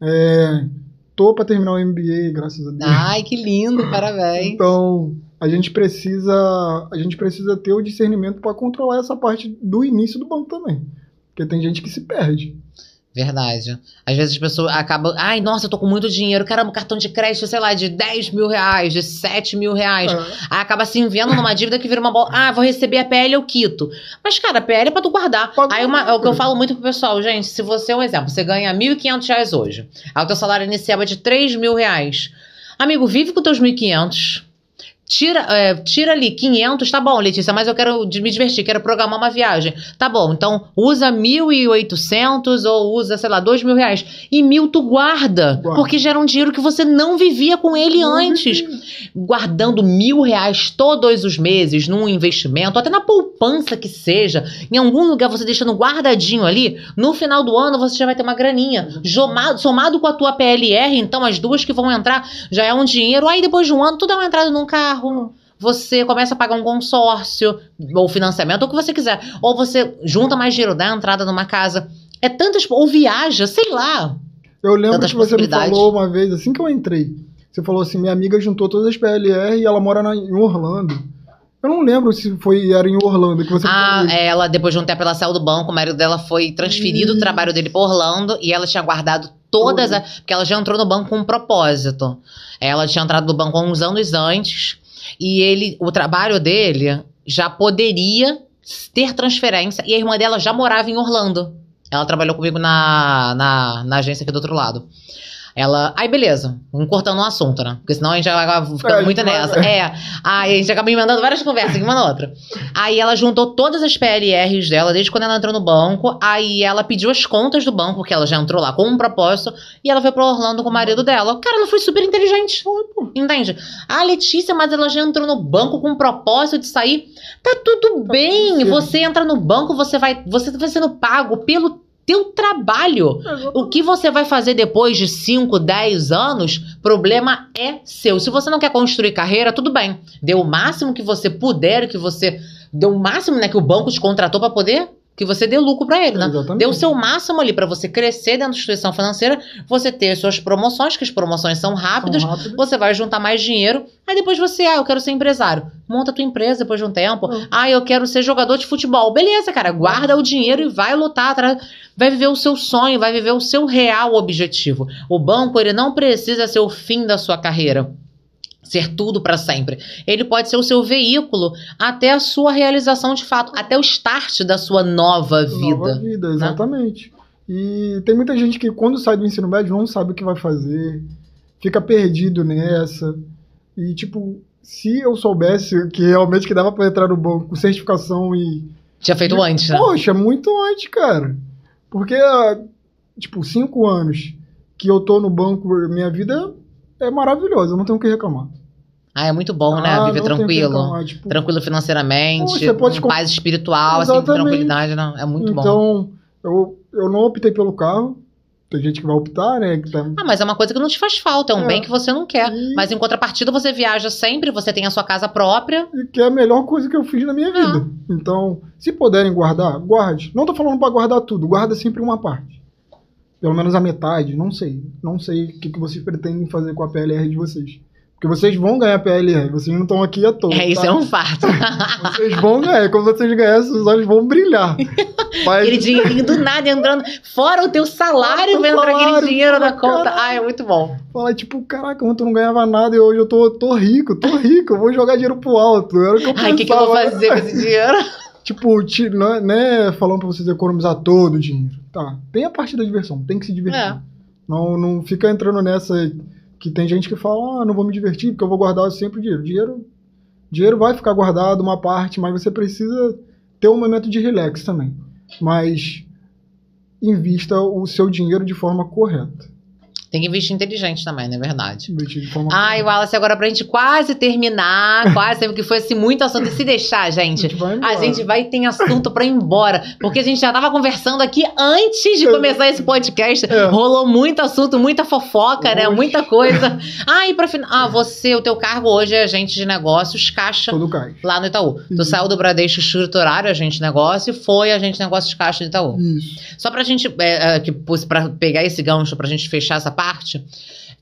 Speaker 2: é, tô pra terminar o MBA, graças a Deus.
Speaker 1: Ai, que lindo, parabéns.
Speaker 2: Então, a gente precisa, a gente precisa ter o discernimento para controlar essa parte do início do banco também. Porque tem gente que se perde.
Speaker 1: Verdade. Às vezes as pessoas acabam. Ai, nossa, eu tô com muito dinheiro. Caramba, cartão de crédito, sei lá, de 10 mil reais, de 7 mil reais.
Speaker 2: É,
Speaker 1: Aí acaba se enviando numa dívida que vira uma bola. Ah, vou receber a PL, eu quito. Mas, cara, a PL é pra tu guardar.
Speaker 2: Pra
Speaker 1: Aí uma- é o que eu falo muito pro pessoal, gente. Se você, um exemplo, você ganha 1.500 reais hoje. Aí o teu salário inicial é de 3 mil reais. Amigo, vive com teus 1.500. Tira, é, tira ali 500, tá bom, Letícia, mas eu quero me divertir, quero programar uma viagem. Tá bom, então usa 1.800 ou usa, sei lá, 2 mil reais. E mil tu guarda,
Speaker 2: Guarda.
Speaker 1: porque gera um dinheiro que você não vivia com ele
Speaker 2: não
Speaker 1: antes guardando mil reais todos os meses num investimento, até na poupança que seja, em algum lugar você deixando guardadinho ali, no final do ano você já vai ter uma graninha. Somado, somado com a tua PLR, então as duas que vão entrar já é um dinheiro. Aí depois de um ano tu dá uma entrada num carro. Você começa a pagar um consórcio, ou financiamento, ou o que você quiser. Ou você junta mais dinheiro, dá entrada numa casa. É tantas. Ou viaja, sei lá.
Speaker 2: Eu lembro
Speaker 1: Tantas
Speaker 2: que você me falou uma vez, assim que eu entrei, você falou assim, minha amiga juntou todas as PLR e ela mora na- em Orlando. Eu não lembro se foi era em Orlando que você
Speaker 1: Ah,
Speaker 2: falou.
Speaker 1: ela, depois de um tempo, ela saiu do banco, o marido dela foi transferido o
Speaker 2: Isso.
Speaker 1: trabalho dele pra Orlando e ela tinha guardado todas, as, porque ela já entrou no banco com um propósito. Ela tinha entrado no banco há uns anos antes e ele, o trabalho dele já poderia ter transferência e a irmã dela já morava em Orlando. Ela trabalhou comigo na, na, na agência aqui do outro lado. Ela. Aí, beleza. Vamos cortando um assunto, né? Porque senão a gente acaba ficando
Speaker 2: É,
Speaker 1: muito nessa. É. Aí a gente acaba me mandando várias conversas, uma na outra. Aí ela juntou todas as PLRs dela, desde quando ela entrou no banco. Aí ela pediu as contas do banco, porque ela já entrou lá com um propósito. E ela foi pra Orlando com o marido dela. Cara, ela foi super inteligente. Entende? A Letícia, mas ela já entrou no banco com um propósito de sair. Tá tudo bem.
Speaker 2: certo.
Speaker 1: Você entra no banco, você vai. Você tá sendo pago pelo teu trabalho. O que você vai fazer depois de 5, 10 anos, problema é seu. Se você não quer construir carreira, tudo bem. Dê o máximo que você puder, que você. Deu o máximo, né, que o banco te contratou pra poder que você dê lucro pra ele, né?
Speaker 2: Exatamente.
Speaker 1: Dê o seu máximo ali pra você crescer dentro da instituição financeira, você ter suas promoções, que as promoções são rápidas,
Speaker 2: São rápidas.
Speaker 1: você vai juntar mais dinheiro, aí depois você, ah, eu quero ser empresário. Monta tua empresa depois de um tempo.
Speaker 2: Hum.
Speaker 1: Ah, eu quero ser jogador de futebol. Beleza, cara, guarda o dinheiro e vai lutar atrás. Vai viver o seu sonho, vai viver o seu real objetivo. O banco, ele não precisa ser o fim da sua carreira. Ser tudo pra sempre. Ele pode ser o seu veículo até a sua realização de fato, até o start da sua nova vida. né?
Speaker 2: Nova vida, exatamente. E tem muita gente que quando sai do ensino médio não sabe o que vai fazer, fica perdido nessa. E tipo, se eu soubesse que realmente que dava pra entrar no banco com certificação e
Speaker 1: Tinha feito antes, né?
Speaker 2: Poxa, muito antes, cara. Porque, tipo, cinco anos que eu tô no banco, minha vida é maravilhosa, eu não tenho o que reclamar.
Speaker 1: Ah, é muito bom, né?
Speaker 2: Ah,
Speaker 1: Viver
Speaker 2: o que
Speaker 1: tranquilo.
Speaker 2: reclamar, tipo,
Speaker 1: Tranquilo financeiramente,
Speaker 2: pode
Speaker 1: com paz espiritual, assim,
Speaker 2: Exatamente.
Speaker 1: tranquilidade, não. É muito bom.
Speaker 2: então, eu, eu não optei pelo carro. Tem gente que vai optar, né? Que tá...
Speaker 1: Ah, mas é uma coisa que não te faz falta, é um
Speaker 2: É.
Speaker 1: bem que você não quer.
Speaker 2: E-
Speaker 1: Mas em contrapartida, você viaja sempre, você tem a sua casa própria.
Speaker 2: e que é a melhor coisa que eu fiz na minha
Speaker 1: Ah.
Speaker 2: vida. Então, se puderem guardar, guarde. Não tô falando pra guardar tudo, guarda sempre uma parte. Pelo menos a metade, não sei. Não sei o que, que vocês pretendem fazer com a PLR de vocês. Porque vocês vão ganhar PLR, vocês não estão aqui à toa.
Speaker 1: É, isso
Speaker 2: tá?
Speaker 1: é um fato.
Speaker 2: Vocês vão ganhar, quando vocês ganharem, seus olhos vão brilhar. Mas,
Speaker 1: aquele dinheirinho do nada entrando. Fora o teu salário,
Speaker 2: Fora
Speaker 1: vai
Speaker 2: o
Speaker 1: entrar aquele dinheiro na conta. Ah, é muito bom.
Speaker 2: fala tipo, caraca, ontem eu não ganhava nada e hoje eu tô, tô rico, tô rico, eu vou jogar dinheiro pro alto. Era o que eu
Speaker 1: Ai, o que, que eu vou
Speaker 2: pensava.
Speaker 1: fazer com esse dinheiro?
Speaker 2: Tipo, ti- não é- não é falando pra vocês economizar todo o dinheiro. Tá, tem a parte da diversão, tem que se divertir.
Speaker 1: É.
Speaker 2: Não, não fica entrando nessa que tem gente que fala, ah, não vou me divertir porque eu vou guardar sempre o dinheiro. Dinheiro, dinheiro vai ficar guardado uma parte, mas você precisa ter um momento de relax também. Mas invista o seu dinheiro de forma correta.
Speaker 1: Tem que investir inteligente também, não é verdade? Ai, Wallace, agora pra gente quase terminar, quase, porque foi assim, muito assunto. E se deixar, gente, A gente vai ter assunto pra ir embora. Porque a gente já tava conversando aqui antes de começar esse podcast.
Speaker 2: É.
Speaker 1: Rolou muito assunto, muita fofoca, né? Muita coisa. Ah, e pra final. Ah, você, o teu cargo hoje é agente de negócios, caixa.
Speaker 2: Todo cais.
Speaker 1: Lá no Itaú. Tu
Speaker 2: Isso.
Speaker 1: saiu do Bradesco escriturário, agente de negócio, e foi agente de negócios caixa do Itaú.
Speaker 2: Isso.
Speaker 1: Só pra gente, é, é, que, pra pegar esse gancho, pra gente fechar essa parte,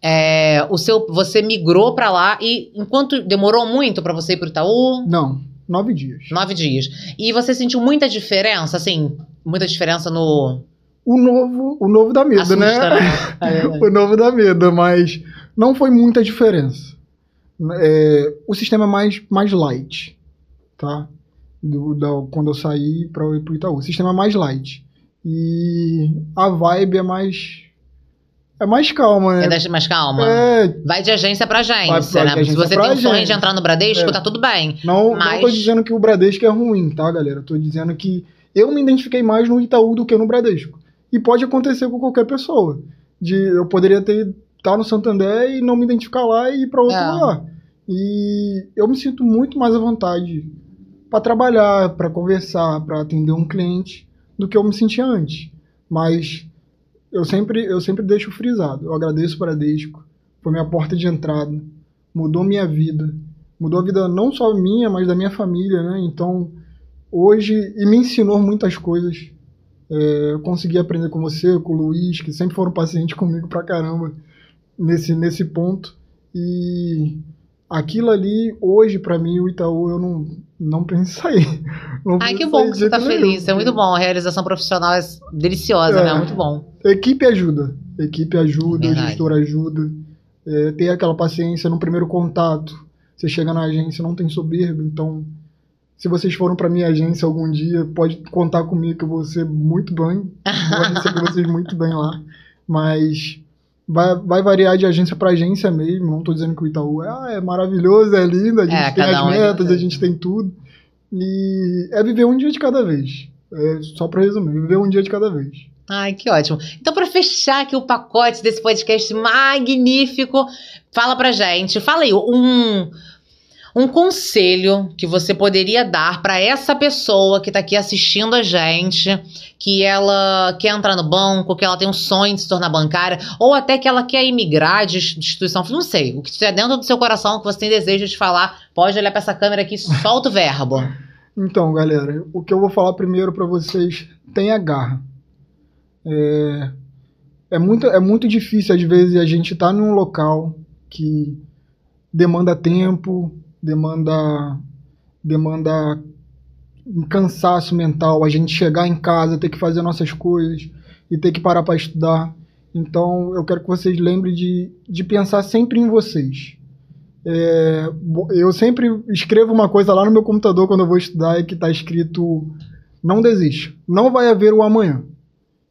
Speaker 1: é, o seu, você migrou pra lá e enquanto demorou muito pra você ir pro Itaú?
Speaker 2: Não, nove dias.
Speaker 1: Nove dias. E você sentiu muita diferença, assim, muita diferença no.
Speaker 2: O novo, o novo dá medo,
Speaker 1: Assusta,
Speaker 2: né?
Speaker 1: né?
Speaker 2: o novo dá medo, mas não foi muita diferença. É, o sistema é mais, mais light, tá? Do, da, quando eu saí para ir pro Itaú. O sistema é mais light. E a vibe é mais. É mais calma,
Speaker 1: É,
Speaker 2: né?
Speaker 1: deixa mais calma.
Speaker 2: É,
Speaker 1: Vai de agência pra agência,
Speaker 2: Vai pra
Speaker 1: né? Se
Speaker 2: agência
Speaker 1: você
Speaker 2: pra
Speaker 1: tem o sonho
Speaker 2: agência.
Speaker 1: de entrar no Bradesco,
Speaker 2: É.
Speaker 1: tá tudo bem.
Speaker 2: não,
Speaker 1: Mas-
Speaker 2: não tô dizendo que o Bradesco é ruim, tá, galera? Tô dizendo que eu me identifiquei mais no Itaú do que no Bradesco. E pode acontecer com qualquer pessoa. De eu poderia ter estar no Santander e não me identificar lá e ir para outro
Speaker 1: É.
Speaker 2: lugar. E eu me sinto muito mais à vontade para trabalhar, para conversar, para atender um cliente do que eu me sentia antes. Mas eu sempre eu sempre deixo frisado. Eu agradeço o Bradesco, foi minha porta de entrada, mudou minha vida, mudou a vida não só minha, mas da minha família, né? Então hoje e me ensinou muitas coisas. É, eu consegui aprender com você, com o Luiz, que sempre foram pacientes comigo pra caramba nesse, nesse ponto. E aquilo ali, hoje, pra mim, o Itaú, eu não, não penso em sair. Não
Speaker 1: Ai, que bom que você tá
Speaker 2: nenhum.
Speaker 1: feliz. É muito bom. A realização profissional é deliciosa,
Speaker 2: É.
Speaker 1: né? Muito bom.
Speaker 2: Equipe ajuda. Equipe ajuda, o
Speaker 1: Verdade.
Speaker 2: gestor ajuda. É, ter aquela paciência no primeiro contato. Você chega na agência, não tem soberba, então se vocês foram pra minha agência algum dia, pode contar comigo que eu vou ser muito bem. Vou receber vocês muito bem lá. Mas vai, vai variar de agência para agência mesmo. Não estou dizendo que o Itaú é, ah, é maravilhoso, é lindo, a gente
Speaker 1: É,
Speaker 2: tem as
Speaker 1: um é
Speaker 2: metas,
Speaker 1: de
Speaker 2: a gente tem tudo. E é viver um dia de cada vez. É, só para resumir, viver um dia de cada vez.
Speaker 1: Ai, que ótimo. Então, para fechar aqui o pacote desse podcast magnífico, fala pra gente, fala aí, um, um conselho que você poderia dar para essa pessoa que tá aqui assistindo a gente, que ela quer entrar no banco, que ela tem um sonho de se tornar bancária, ou até que ela quer imigrar de instituição, não sei, o que estiver dentro do seu coração, que você tem desejo de falar, pode olhar para essa câmera aqui, solta o verbo.
Speaker 2: Então, galera, o que eu vou falar primeiro para vocês, tenha garra. É, é, muito, é muito difícil, às vezes, a gente estar tá num local que demanda tempo, demanda, demanda um cansaço mental, a gente chegar em casa, ter que fazer nossas coisas e ter que parar para estudar. Então, eu quero que vocês lembrem de, de pensar sempre em vocês. É, eu sempre escrevo uma coisa lá no meu computador quando eu vou estudar que está escrito: não desista, não vai haver o amanhã.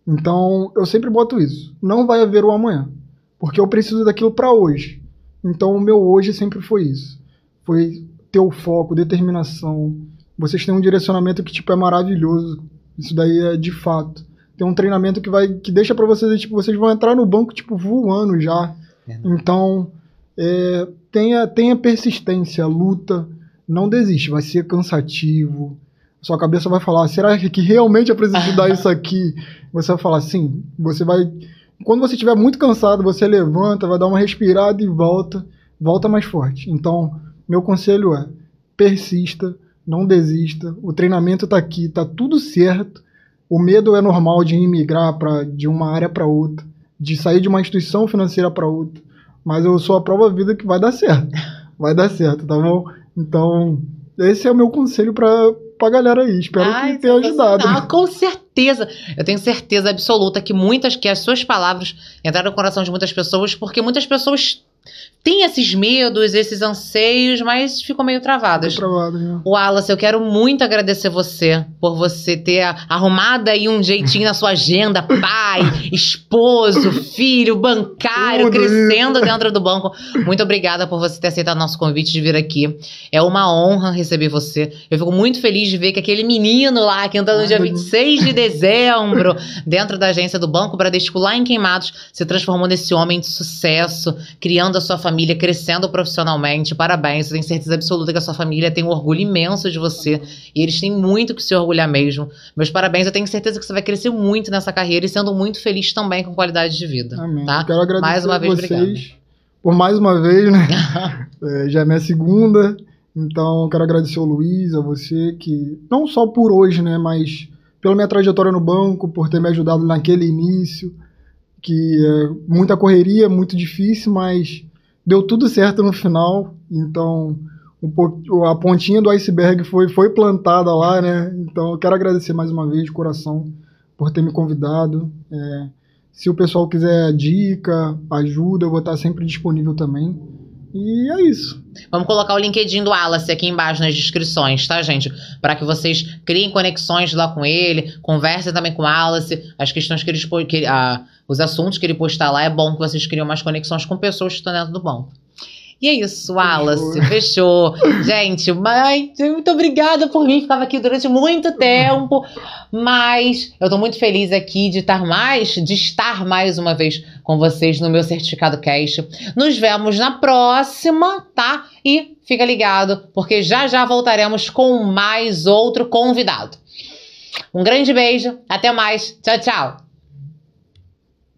Speaker 2: Então, eu sempre boto isso: não vai haver o amanhã, porque eu preciso daquilo para hoje. Então, o meu hoje sempre foi isso: foi ter o foco, determinação. Vocês têm um direcionamento que tipo é maravilhoso. Isso daí é de fato. Tem um treinamento que vai que deixa para vocês tipo vocês vão entrar no banco tipo voando já. É. Então, é, tenha, tenha persistência, luta, não desiste, vai ser cansativo. Sua cabeça vai falar, será que realmente eu preciso estudar isso aqui? Você vai falar, sim, você vai. Quando você estiver muito cansado, você levanta, vai dar uma respirada e volta, volta mais forte. Então, meu conselho é: persista, não desista. O treinamento está aqui, está tudo certo. O medo é normal de imigrar pra, de uma área para outra, de sair de uma instituição financeira para outra. Mas eu sou a prova vida que vai dar certo. Vai dar certo, tá bom? Então, esse é o meu conselho para pra galera aí. Espero Ai, que tenha ajudado.
Speaker 1: Ah, com certeza. Eu tenho certeza absoluta que muitas, que as suas palavras entraram no coração de muitas pessoas, porque muitas pessoas tem esses medos, esses anseios, mas ficam meio travadas.
Speaker 2: Travado, né?
Speaker 1: Wallace, eu quero muito agradecer você por você ter arrumado aí um jeitinho na sua agenda, pai, esposo, filho, bancário, Tudo crescendo isso. dentro do banco. Muito obrigada por você ter aceitado nosso convite de vir aqui. É uma honra receber você. Eu fico muito feliz de ver que aquele menino lá que entrou no dia 26 de dezembro, dentro da agência do Banco Bradesco, lá em Queimados, se transformou nesse homem de sucesso, criando a sua família, crescendo profissionalmente. Parabéns, eu tenho certeza absoluta que a sua família tem um orgulho imenso de você e eles têm muito que se orgulhar mesmo. Meus parabéns, eu tenho certeza que você vai crescer muito nessa carreira e sendo muito feliz também com qualidade de vida.
Speaker 2: Amém.
Speaker 1: Tá?
Speaker 2: quero agradecer mais uma vez, vocês obrigado. por mais uma vez, né? é, já é minha segunda. Então, quero agradecer ao Luiz, a você, que não só por hoje, né, mas pela minha trajetória no banco, por ter me ajudado naquele início, que é muita correria, muito difícil, mas deu tudo certo no final. Então, um a pontinha do iceberg foi, foi plantada lá, né? Então, eu quero agradecer mais uma vez de coração por ter me convidado. É, se o pessoal quiser dica, ajuda, eu vou estar sempre disponível também. E é isso.
Speaker 1: Vamos colocar o LinkedIn do Wallace aqui embaixo nas descrições, tá, gente? Para que vocês criem conexões lá com ele, conversem também com o Wallace, as questões que ele que, ah, os assuntos que ele postar lá, é bom que vocês criam mais conexões com pessoas que estão dentro do banco. E é isso, Wallace, fechou. Gente, mãe, muito obrigada por mim. Ficava aqui durante muito tempo, mas eu tô muito feliz aqui de estar mais, de estar mais uma vez com vocês no meu certificado cash. Nos vemos na próxima, tá? E fica ligado, porque já já voltaremos com mais outro convidado. Um grande beijo, até mais. Tchau, tchau.